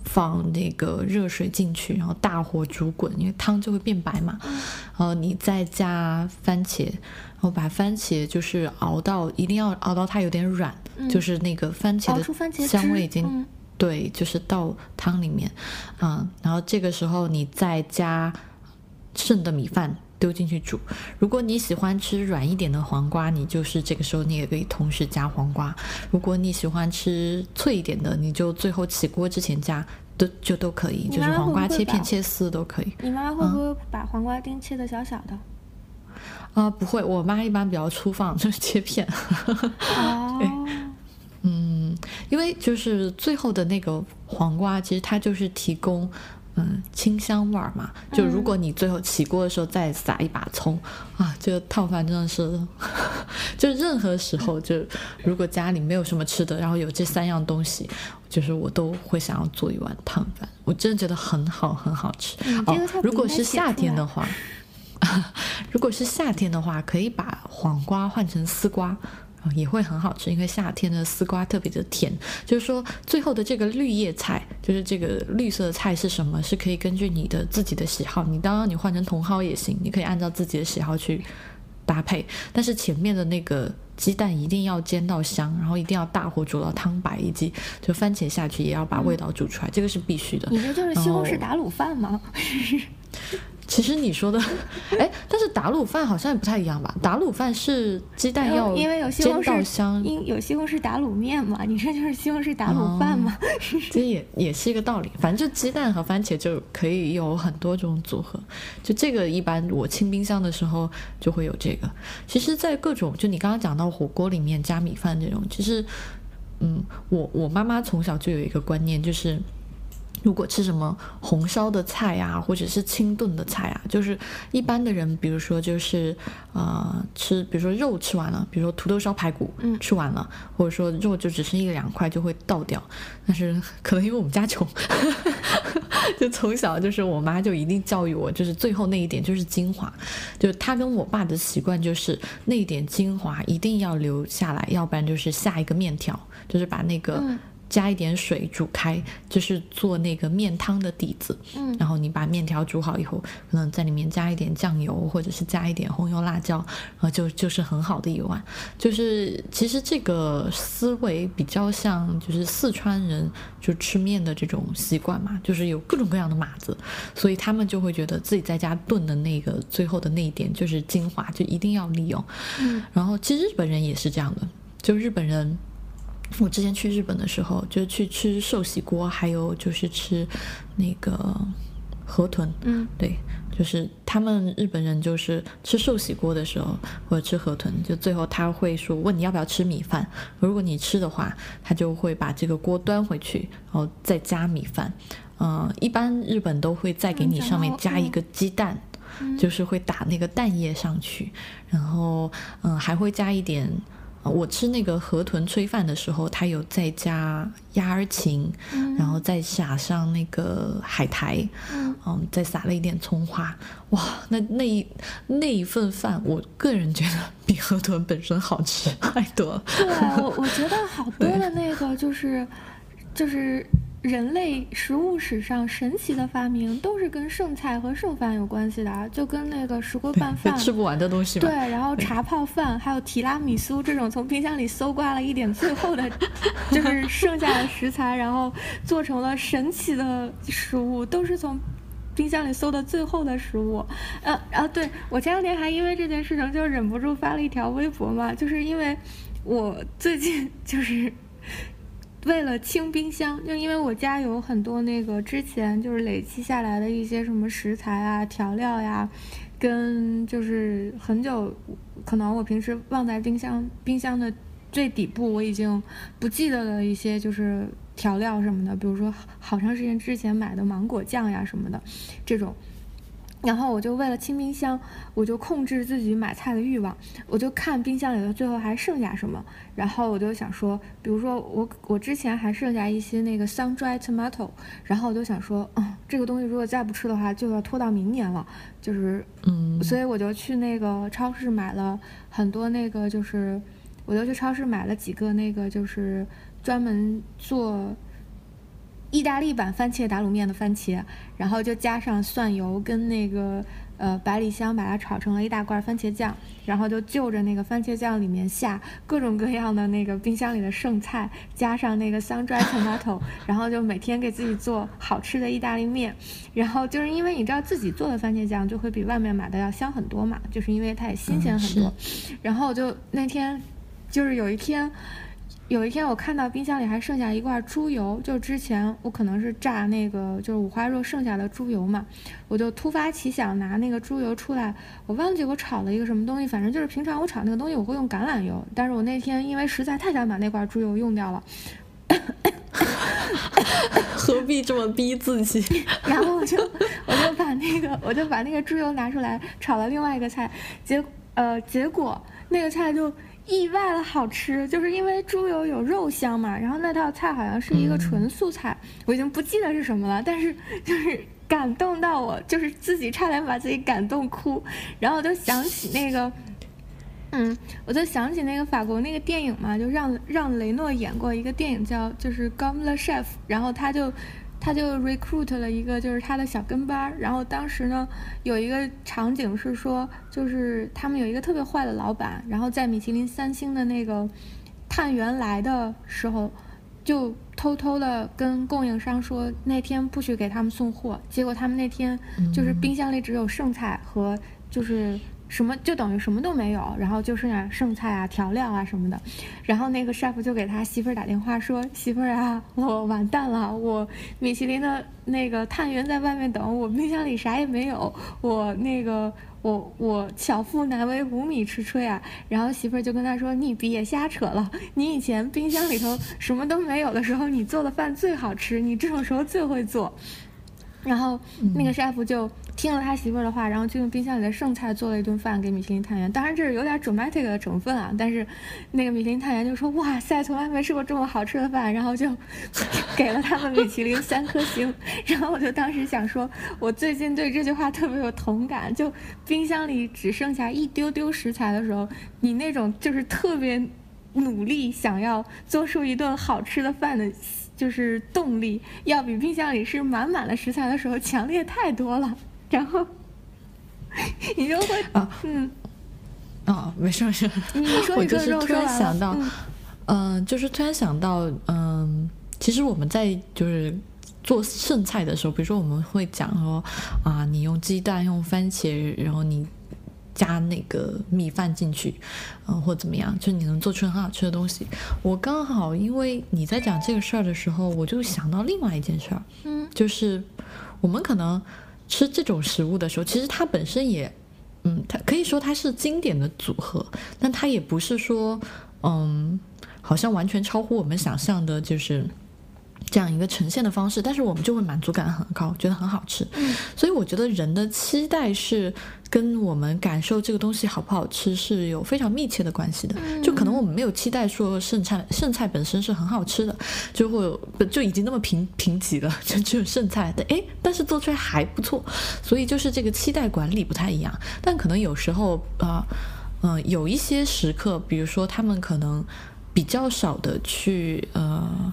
放那个热水进去，然后大火煮滚，因为汤就会变白嘛。然后你再加番茄，然后把番茄就是熬到一定要熬到它有点软，就是那个番茄的香味已经对，就是到汤里面，嗯，然后这个时候你再加剩的米饭。丢进去煮。如果你喜欢吃软一点的黄瓜，你就是这个时候你也可以同时加黄瓜。如果你喜欢吃脆一点的，你就最后起锅之前加，都就都可以。就是黄瓜切片切丝都可以。你妈妈会不会把黄瓜丁切的小小的？啊，不会，我妈一般比较粗放，就是切片。哦。嗯，因为就是最后的那个黄瓜，其实它就是提供。嗯，清香味儿嘛，就如果你最后起锅的时候再撒一把葱，啊，这个烫饭真的是，就任何时候，就如果家里没有什么吃的，然后有这三样东西，就是我都会想要做一碗汤饭，我真的觉得很好，很好吃。哦，如果是夏天的话，如果是夏天的话，可以把黄瓜换成丝瓜。也会很好吃，因为夏天的丝瓜特别的甜。就是说，最后的这个绿叶菜，就是这个绿色的菜是什么？是可以根据你的自己的喜好，你当然你换成茼蒿也行，你可以按照自己的喜好去搭配。但是前面的那个鸡蛋一定要煎到香，然后一定要大火煮到汤白，以及就番茄下去也要把味道煮出来，这个是必须的。你这就是西红柿打卤饭吗？其实你说的，哎，但是打卤饭好像也不太一样吧？打卤饭是鸡蛋要因为有西红柿，因有西红柿打卤面嘛，你这就是西红柿打卤饭嘛？其实也也是一个道理，反正就鸡蛋和番茄就可以有很多种组合。就这个一般我清冰箱的时候就会有这个。其实，在各种就你刚刚讲到火锅里面加米饭这种，其实，嗯，我我妈妈从小就有一个观念，就是。如果吃什么红烧的菜啊，或者是清炖的菜啊，就是一般的人，比如说就是呃吃，比如说肉吃完了，比如说土豆烧排骨吃完了，或者说肉就只剩一两块就会倒掉。但是可能因为我们家穷，就从小就是我妈就一定教育我，就是最后那一点就是精华，就是她跟我爸的习惯就是那一点精华一定要留下来，要不然就是下一个面条，就是把那个。加一点水煮开，就是做那个面汤的底子。嗯，然后你把面条煮好以后，可能在里面加一点酱油，或者是加一点红油辣椒，然后就就是很好的一碗。就是其实这个思维比较像，就是四川人就吃面的这种习惯嘛，就是有各种各样的码子，所以他们就会觉得自己在家炖的那个最后的那一点就是精华，就一定要利用。嗯，然后其实日本人也是这样的，就日本人。我之前去日本的时候，就去吃寿喜锅，还有就是吃那个河豚。嗯，对，就是他们日本人就是吃寿喜锅的时候或者吃河豚，就最后他会说问你要不要吃米饭。如果你吃的话，他就会把这个锅端回去，然后再加米饭。嗯，一般日本都会再给你上面加一个鸡蛋，就是会打那个蛋液上去，然后嗯还会加一点。我吃那个河豚炊饭的时候，它有再加鸭儿芹，然后再撒上那个海苔，嗯，再撒了一点葱花，哇，那那一那一份饭，我个人觉得比河豚本身好吃太多了。对，我我觉得好多的那个就是就是。人类食物史上神奇的发明都是跟剩菜和剩饭有关系的，就跟那个石锅拌饭，吃不完的东西。对，然后茶泡饭，还有提拉米苏这种从冰箱里搜刮了一点最后的，就是剩下的食材，然后做成了神奇的食物，都是从冰箱里搜的最后的食物。呃，啊，对我前两天还因为这件事情就忍不住发了一条微博嘛，就是因为我最近 就是。为了清冰箱，就因为我家有很多那个之前就是累积下来的一些什么食材啊、调料呀，跟就是很久，可能我平时放在冰箱冰箱的最底部，我已经不记得的一些就是调料什么的，比如说好长时间之前买的芒果酱呀什么的，这种。然后我就为了清冰箱，我就控制自己买菜的欲望，我就看冰箱里头最后还剩下什么。然后我就想说，比如说我我之前还剩下一些那个 sun dried tomato，然后我就想说，嗯，这个东西如果再不吃的话，就要拖到明年了。就是，嗯，所以我就去那个超市买了很多那个，就是我就去超市买了几个那个，就是专门做。意大利版番茄打卤面的番茄，然后就加上蒜油跟那个呃百里香，把它炒成了一大罐番茄酱，然后就就着那个番茄酱里面下各种各样的那个冰箱里的剩菜，加上那个 sun dry tomato，然后就每天给自己做好吃的意大利面。然后就是因为你知道自己做的番茄酱就会比外面买的要香很多嘛，就是因为它也新鲜很多。然后就那天，就是有一天。有一天，我看到冰箱里还剩下一罐猪油，就之前我可能是炸那个就是五花肉剩下的猪油嘛，我就突发奇想拿那个猪油出来，我忘记我炒了一个什么东西，反正就是平常我炒那个东西我会用橄榄油，但是我那天因为实在太想把那罐猪油用掉了，何必这么逼自己？然后我就我就把那个我就把那个猪油拿出来炒了另外一个菜，结呃结果那个菜就。意外的好吃，就是因为猪油有肉香嘛。然后那道菜好像是一个纯素菜，我已经不记得是什么了。但是 就是感动到我，就是自己差点把自己感动哭。然后我就想起那个，嗯，我就想起那个法国那个电影嘛，就让让雷诺演过一个电影叫就是《Gomla Chef》，然后他就。他就 recruit 了一个就是他的小跟班儿，然后当时呢有一个场景是说，就是他们有一个特别坏的老板，然后在米其林三星的那个探员来的时候，就偷偷的跟供应商说那天不许给他们送货，结果他们那天就是冰箱里只有剩菜和就是什么就等于什么都没有，然后就剩下剩菜啊、调料啊什么的。然后那个 chef 就给他媳妇儿打电话说：“媳妇儿啊，我完蛋了，我米其林的那个探员在外面等，我冰箱里啥也没有，我那个。”我我巧妇难为无米之炊啊，然后媳妇儿就跟他说：“你别瞎扯了，你以前冰箱里头什么都没有的时候，你做的饭最好吃，你这种时候最会做。”然后那个 chef 就。听了他媳妇儿的话，然后就用冰箱里的剩菜做了一顿饭给米其林探员。当然这是有点 dramatic 的成分啊，但是那个米其林探员就说：“哇塞，从来没吃过这么好吃的饭。”然后就给了他们米其林三颗星。然后我就当时想说，我最近对这句话特别有同感。就冰箱里只剩下一丢丢食材的时候，你那种就是特别努力想要做出一顿好吃的饭的，就是动力，要比冰箱里是满满的食材的时候强烈太多了。然后，你就会啊，嗯，啊，没事没事，我就是突然想到，嗯，就是突然想到，嗯，其实我们在就是做剩菜的时候，比如说我们会讲说，啊，你用鸡蛋、用番茄，然后你加那个米饭进去，嗯，或怎么样，就你能做出很好吃的东西。我刚好因为你在讲这个事儿的时候，我就想到另外一件事儿，嗯，就是我们可能。吃这种食物的时候，其实它本身也，嗯，它可以说它是经典的组合，但它也不是说，嗯，好像完全超乎我们想象的，就是。这样一个呈现的方式，但是我们就会满足感很高，觉得很好吃。嗯，所以我觉得人的期待是跟我们感受这个东西好不好吃是有非常密切的关系的。就可能我们没有期待说剩菜剩菜本身是很好吃的，就会就已经那么贫贫瘠了，就只有剩菜的哎，但是做出来还不错。所以就是这个期待管理不太一样。但可能有时候啊，嗯，有一些时刻，比如说他们可能比较少的去呃。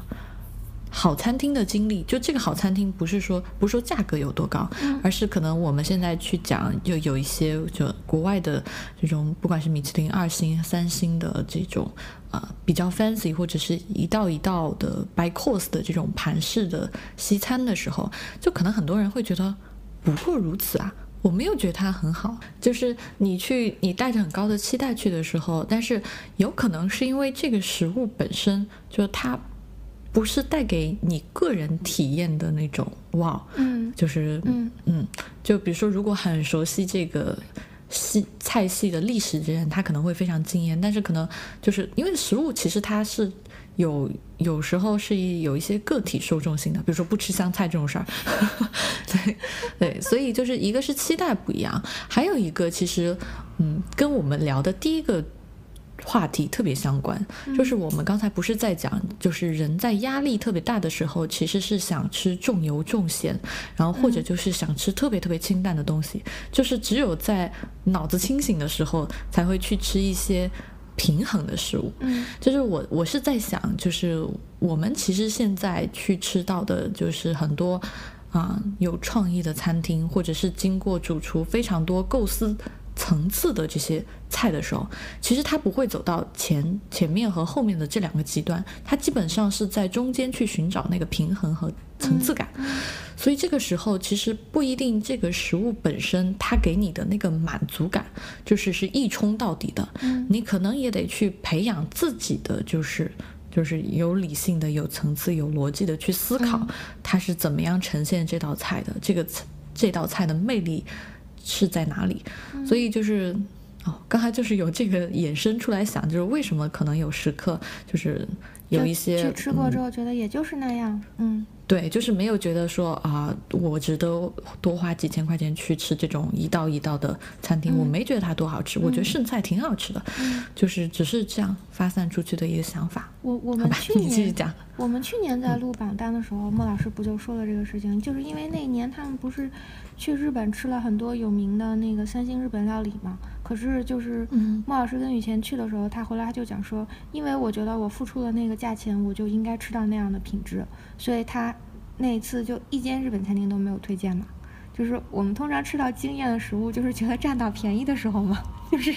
好餐厅的经历，就这个好餐厅不是说不是说价格有多高，而是可能我们现在去讲，就有一些就国外的这种，不管是米其林二星、三星的这种，呃，比较 fancy 或者是一道一道的 by course 的这种盘式的西餐的时候，就可能很多人会觉得不过如此啊，我没有觉得它很好。就是你去你带着很高的期待去的时候，但是有可能是因为这个食物本身就它。不是带给你个人体验的那种哇，嗯，就是嗯嗯，就比如说，如果很熟悉这个系菜系的历史的人，他可能会非常惊艳。但是可能就是因为食物其实它是有有时候是有一些个体受众性的，比如说不吃香菜这种事儿，对对，所以就是一个是期待不一样，还有一个其实嗯，跟我们聊的第一个。话题特别相关，就是我们刚才不是在讲，就是人在压力特别大的时候，其实是想吃重油重咸，然后或者就是想吃特别特别清淡的东西，就是只有在脑子清醒的时候，才会去吃一些平衡的食物。嗯，就是我我是在想，就是我们其实现在去吃到的，就是很多啊有创意的餐厅，或者是经过主厨非常多构思。层次的这些菜的时候，其实它不会走到前前面和后面的这两个极端，它基本上是在中间去寻找那个平衡和层次感。所以这个时候，其实不一定这个食物本身它给你的那个满足感就是是一冲到底的。你可能也得去培养自己的，就是就是有理性的、有层次、有逻辑的去思考，它是怎么样呈现这道菜的，这个这道菜的魅力。是在哪里？所以就是哦，刚才就是有这个衍生出来想，就是为什么可能有时刻就是有一些去吃过之后觉得也就是那样，嗯。对，就是没有觉得说啊，我值得多花几千块钱去吃这种一道一道的餐厅，我没觉得它多好吃，我觉得剩菜挺好吃的，就是只是这样发散出去的一个想法。我我们去年你继续讲，我们去年在录榜单的时候，莫老师不就说了这个事情，就是因为那年他们不是去日本吃了很多有名的那个三星日本料理嘛，可是就是莫老师跟雨前去的时候，他回来他就讲说，因为我觉得我付出的那个价钱，我就应该吃到那样的品质。所以他那一次就一间日本餐厅都没有推荐嘛，就是我们通常吃到惊艳的食物，就是觉得占到便宜的时候嘛，就是，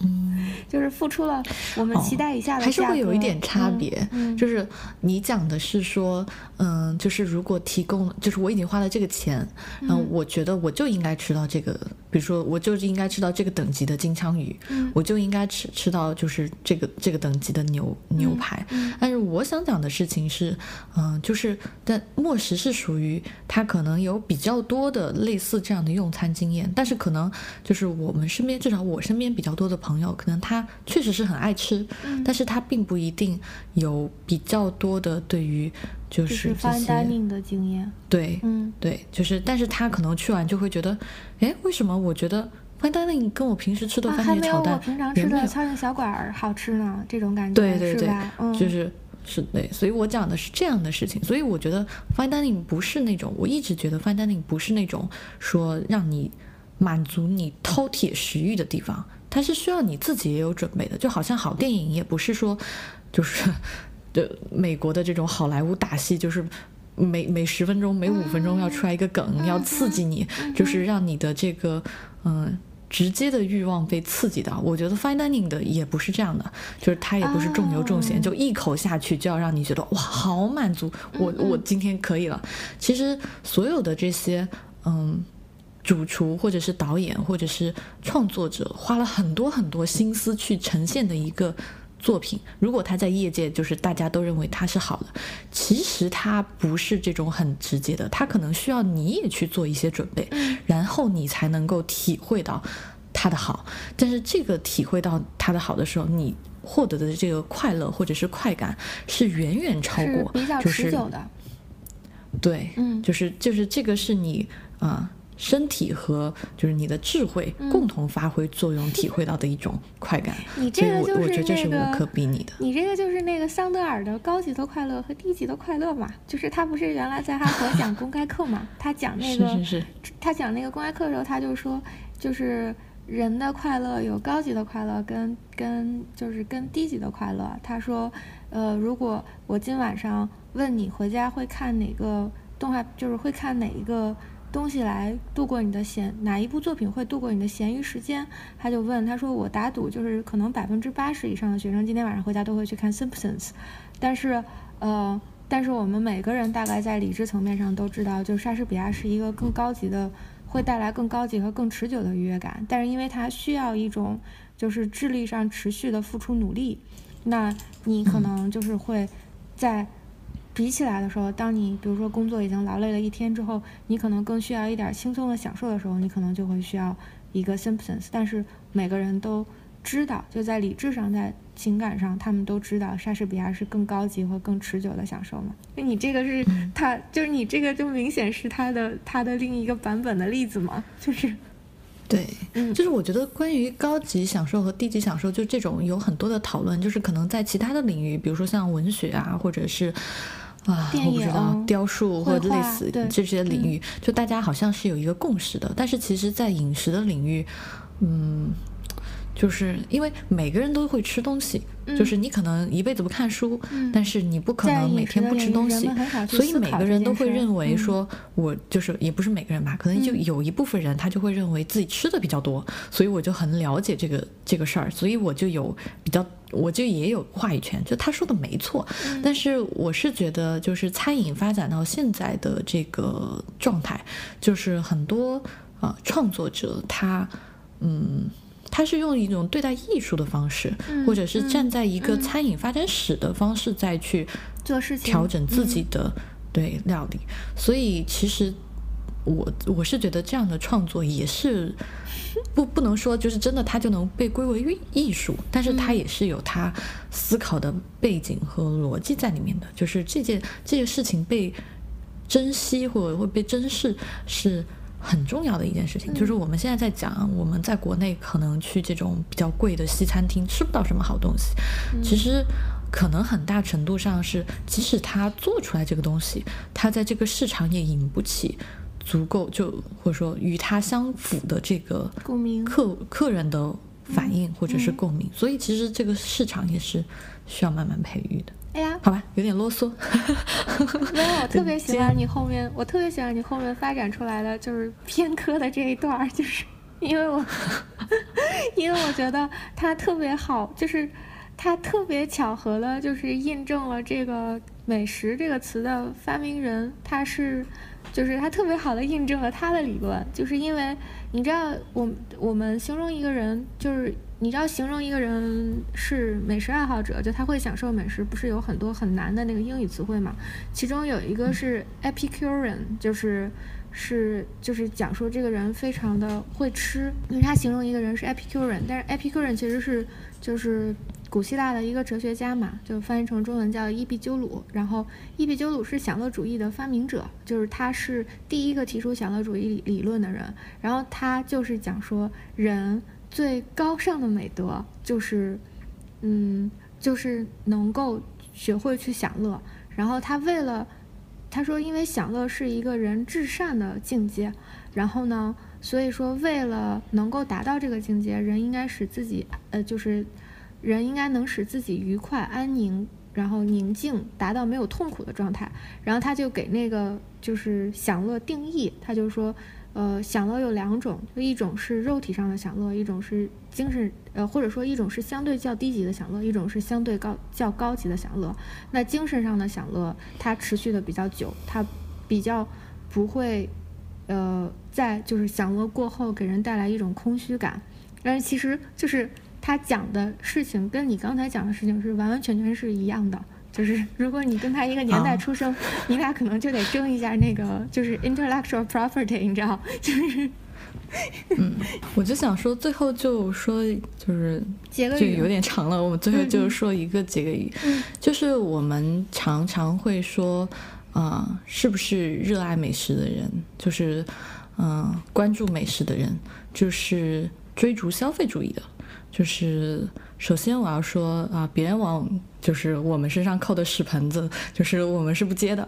嗯，就是付出了我们期待以下的，还是会有一点差别。嗯，就是你讲的是说，嗯，就是如果提供，就是我已经花了这个钱，嗯，我觉得我就应该吃到这个，比如说我就是应该吃到这个等级的金枪鱼，嗯，我就应该吃吃到就是这个这个等级的牛牛排。但是我想讲的事情是，嗯，就是但莫石是属于他可能有比较多的类似这样的用餐经验，但是可能就是我们身边至少我身边比较多的朋友，可能他确实是很爱吃，但是他并不一定有比较多的对于就是这些的经验。对，嗯，对，就是但是他可能去完就会觉得，哎，为什么我觉得 fine dining 跟我平时吃的番茄炒蛋我平常吃的苍蝇小馆儿好吃呢？这种感觉，对对对，嗯，就是是对，所以我讲的是这样的事情，所以我觉得 fine dining 不是那种，我一直觉得 fine dining 不是那种说让你满足你饕餮食欲的地方。它是需要你自己也有准备的，就好像好电影也不是说，就是的美国的这种好莱坞打戏，就是每每十分钟、每五分钟要出来一个梗，要刺激你，就是让你的这个嗯直接的欲望被刺激到。我觉得 fine dining 的也不是这样的，就是它也不是重油重咸，就一口下去就要让你觉得哇好满足，我我今天可以了。其实所有的这些嗯。主厨或者是导演或者是创作者花了很多很多心思去呈现的一个作品，如果他在业界就是大家都认为他是好的，其实他不是这种很直接的，他可能需要你也去做一些准备，然后你才能够体会到他的好。但是这个体会到他的好的时候，你获得的这个快乐或者是快感是远远超过，比较持久的。对，嗯，就是就是这个是你啊。身体和就是你的智慧共同发挥作用，体会到的一种快感。你这个就是我觉得这是无可比拟的。你这个就是那个桑德尔的高级的快乐和低级的快乐嘛？就是他不是原来在哈佛讲公开课嘛？他讲那个，是是是。他讲那个公开课的时候，他就说，就是人的快乐有高级的快乐跟跟就是跟低级的快乐。他说，呃，如果我今晚上问你回家会看哪个动画，就是会看哪一个。东西来度过你的闲哪一部作品会度过你的闲余时间？他就问他说：“我打赌就是可能百分之八十以上的学生今天晚上回家都会去看《Simpsons》，但是呃，但是我们每个人大概在理智层面上都知道，就莎士比亚是一个更高级的，会带来更高级和更持久的愉悦感。但是因为它需要一种就是智力上持续的付出努力，那你可能就是会在。”比起来的时候，当你比如说工作已经劳累了一天之后，你可能更需要一点轻松的享受的时候，你可能就会需要一个 Simpsons。但是每个人都知道，就在理智上，在情感上，他们都知道莎士比亚是更高级和更持久的享受嘛？就你这个是他，就是你这个就明显是他的他的另一个版本的例子嘛？就是，对，就是我觉得关于高级享受和低级享受，就这种有很多的讨论，就是可能在其他的领域，比如说像文学啊，或者是。啊，我不知道雕塑或者类似这些领域，就大家好像是有一个共识的，但是其实，在饮食的领域，嗯。就是因为每个人都会吃东西，就是你可能一辈子不看书，但是你不可能每天不吃东西，所以每个人都会认为说，我就是也不是每个人吧，可能就有一部分人他就会认为自己吃的比较多，所以我就很了解这个这个事儿，所以我就有比较，我就也有话语权。就他说的没错，但是我是觉得，就是餐饮发展到现在的这个状态，就是很多啊创作者他嗯。他是用一种对待艺术的方式，或者是站在一个餐饮发展史的方式再去做事情，调整自己的对料理。所以其实我我是觉得这样的创作也是不不能说就是真的他就能被归为艺艺术，但是他也是有他思考的背景和逻辑在里面的。就是这件这件事情被珍惜或者会被珍视是。很重要的一件事情，就是我们现在在讲，我们在国内可能去这种比较贵的西餐厅吃不到什么好东西。其实，可能很大程度上是，即使他做出来这个东西，他在这个市场也引不起足够，就或者说与他相符的这个共鸣客客人的反应或者是共鸣。所以，其实这个市场也是需要慢慢培育的。哎呀，好吧，有点啰嗦。没有我 特别喜欢你后面，我特别喜欢你后面发展出来的就是偏科的这一段，就是 因为我 因为我觉得它特别好，就是它特别巧合的，就是印证了这个“美食”这个词的发明人，他是就是他特别好的印证了他的理论，就是因为你知道，我我们形容一个人就是。你知道形容一个人是美食爱好者，就他会享受美食，不是有很多很难的那个英语词汇嘛？其中有一个是 Epicurean，就是是就是讲说这个人非常的会吃，因为他形容一个人是 Epicurean，但是 Epicurean 其实是就是古希腊的一个哲学家嘛，就翻译成中文叫伊壁鸠鲁。然后伊壁鸠鲁是享乐主义的发明者，就是他是第一个提出享乐主义理论的人。然后他就是讲说人。最高尚的美德就是，嗯，就是能够学会去享乐。然后他为了，他说，因为享乐是一个人至善的境界。然后呢，所以说为了能够达到这个境界，人应该使自己，呃，就是人应该能使自己愉快、安宁，然后宁静，达到没有痛苦的状态。然后他就给那个就是享乐定义，他就说。呃，享乐有两种，就一种是肉体上的享乐，一种是精神，呃，或者说一种是相对较低级的享乐，一种是相对高较高级的享乐。那精神上的享乐，它持续的比较久，它比较不会，呃，在就是享乐过后给人带来一种空虚感。但是其实就是他讲的事情跟你刚才讲的事情是完完全全是一样的。就是 如果你跟他一个年代出生，你俩可能就得争一下那个就是 intellectual property，你知道？就是，嗯，我就想说最后就说就是结个语，就有点长了。我们最后就说一个结个语，就是我们常常会说，啊，是不是热爱美食的人，就是嗯，关注美食的人，就是追逐消费主义的，就是首先我要说啊，别人往。就是我们身上扣的屎盆子，就是我们是不接的，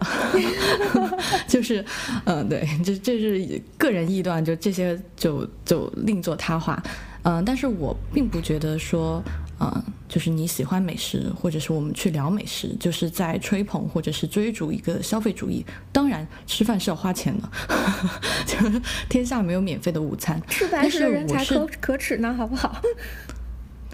就是，嗯，对，这这是个人臆断，就这些就就另作他话，嗯，但是我并不觉得说，嗯，就是你喜欢美食，或者是我们去聊美食，就是在吹捧或者是追逐一个消费主义。当然，吃饭是要花钱的，就是天下没有免费的午餐，吃饭是人才可可耻呢，好不好？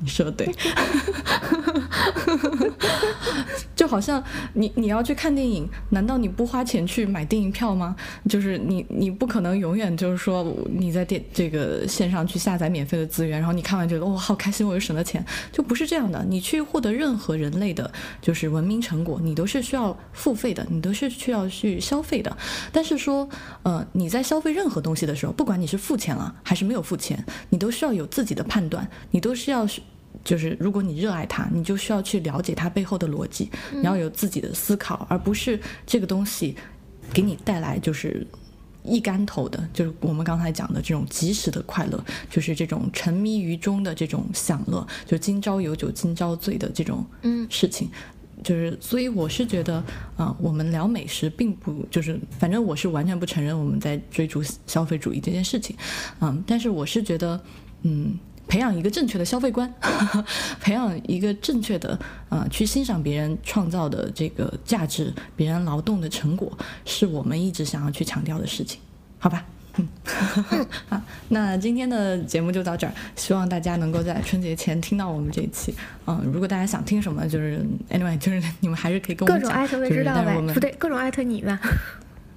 你说的对，就好像你你要去看电影，难道你不花钱去买电影票吗？就是你你不可能永远就是说你在电这个线上去下载免费的资源，然后你看完觉得哇好开心，我又省了钱，就不是这样的。你去获得任何人类的就是文明成果，你都是需要付费的，你都是需要去消费的。但是说呃你在消费任何东西的时候，不管你是付钱了还是没有付钱，你都需要有自己的判断，你都是要。就是如果你热爱它，你就需要去了解它背后的逻辑，你要有自己的思考，而不是这个东西给你带来就是一竿头的，就是我们刚才讲的这种及时的快乐，就是这种沉迷于中的这种享乐，就今朝有酒今朝醉的这种事情，就是所以我是觉得啊，我们聊美食并不就是，反正我是完全不承认我们在追逐消费主义这件事情，嗯，但是我是觉得嗯。培养一个正确的消费观，培养一个正确的呃去欣赏别人创造的这个价值，别人劳动的成果，是我们一直想要去强调的事情，好吧？嗯，好，那今天的节目就到这儿，希望大家能够在春节前听到我们这一期。嗯，如果大家想听什么，就是 anyway，就是你们还是可以跟我们讲，各种艾特知道呗，不对，各种艾特你吧。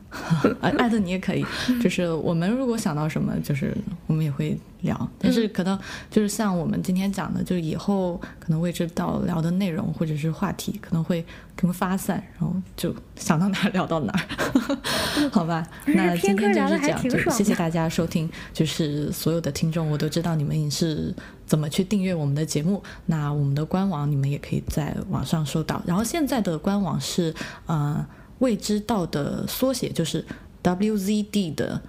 艾特你也可以，就是我们如果想到什么，就是我们也会聊。但是可能就是像我们今天讲的，就以后可能未知到聊的内容或者是话题，可能会更发散，然后就想到哪儿聊到哪儿，好吧？那今天就是这样，就谢谢大家收听。就是所有的听众，我都知道你们是怎么去订阅我们的节目。那我们的官网你们也可以在网上收到。然后现在的官网是呃。未知道的缩写就是 WZD 的。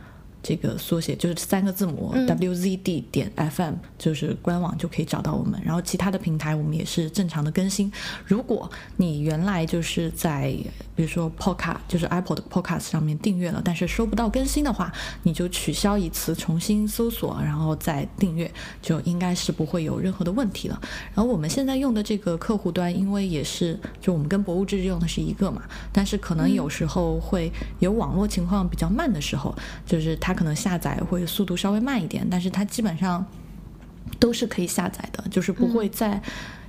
这个缩写就是三个字母 WZD 点 FM，就是官网就可以找到我们。然后其他的平台我们也是正常的更新。如果你原来就是在比如说 Podcast，就是 Apple 的 Podcast 上面订阅了，但是收不到更新的话，你就取消一次，重新搜索，然后再订阅，就应该是不会有任何的问题了。然后我们现在用的这个客户端，因为也是就我们跟博物志用的是一个嘛，但是可能有时候会有网络情况比较慢的时候，就是它。可能下载会速度稍微慢一点，但是它基本上都是可以下载的，就是不会再。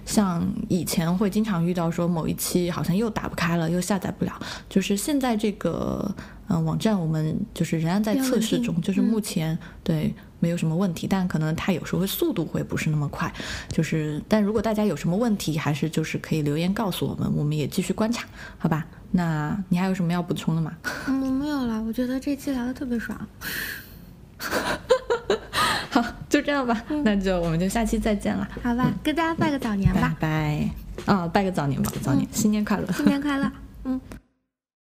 像以前会经常遇到说某一期好像又打不开了，又下载不了。就是现在这个嗯网站，我们就是仍然在测试中，就是目前对没有什么问题，但可能它有时候会速度会不是那么快。就是但如果大家有什么问题，还是就是可以留言告诉我们，我们也继续观察，好吧？那你还有什么要补充的吗？嗯，没有了。我觉得这期聊的特别爽。好，就这样吧，那就我们就下期再见了。好吧，跟大家拜个早年吧。拜拜。啊，拜个早年吧，早年，新年快乐，新年快乐。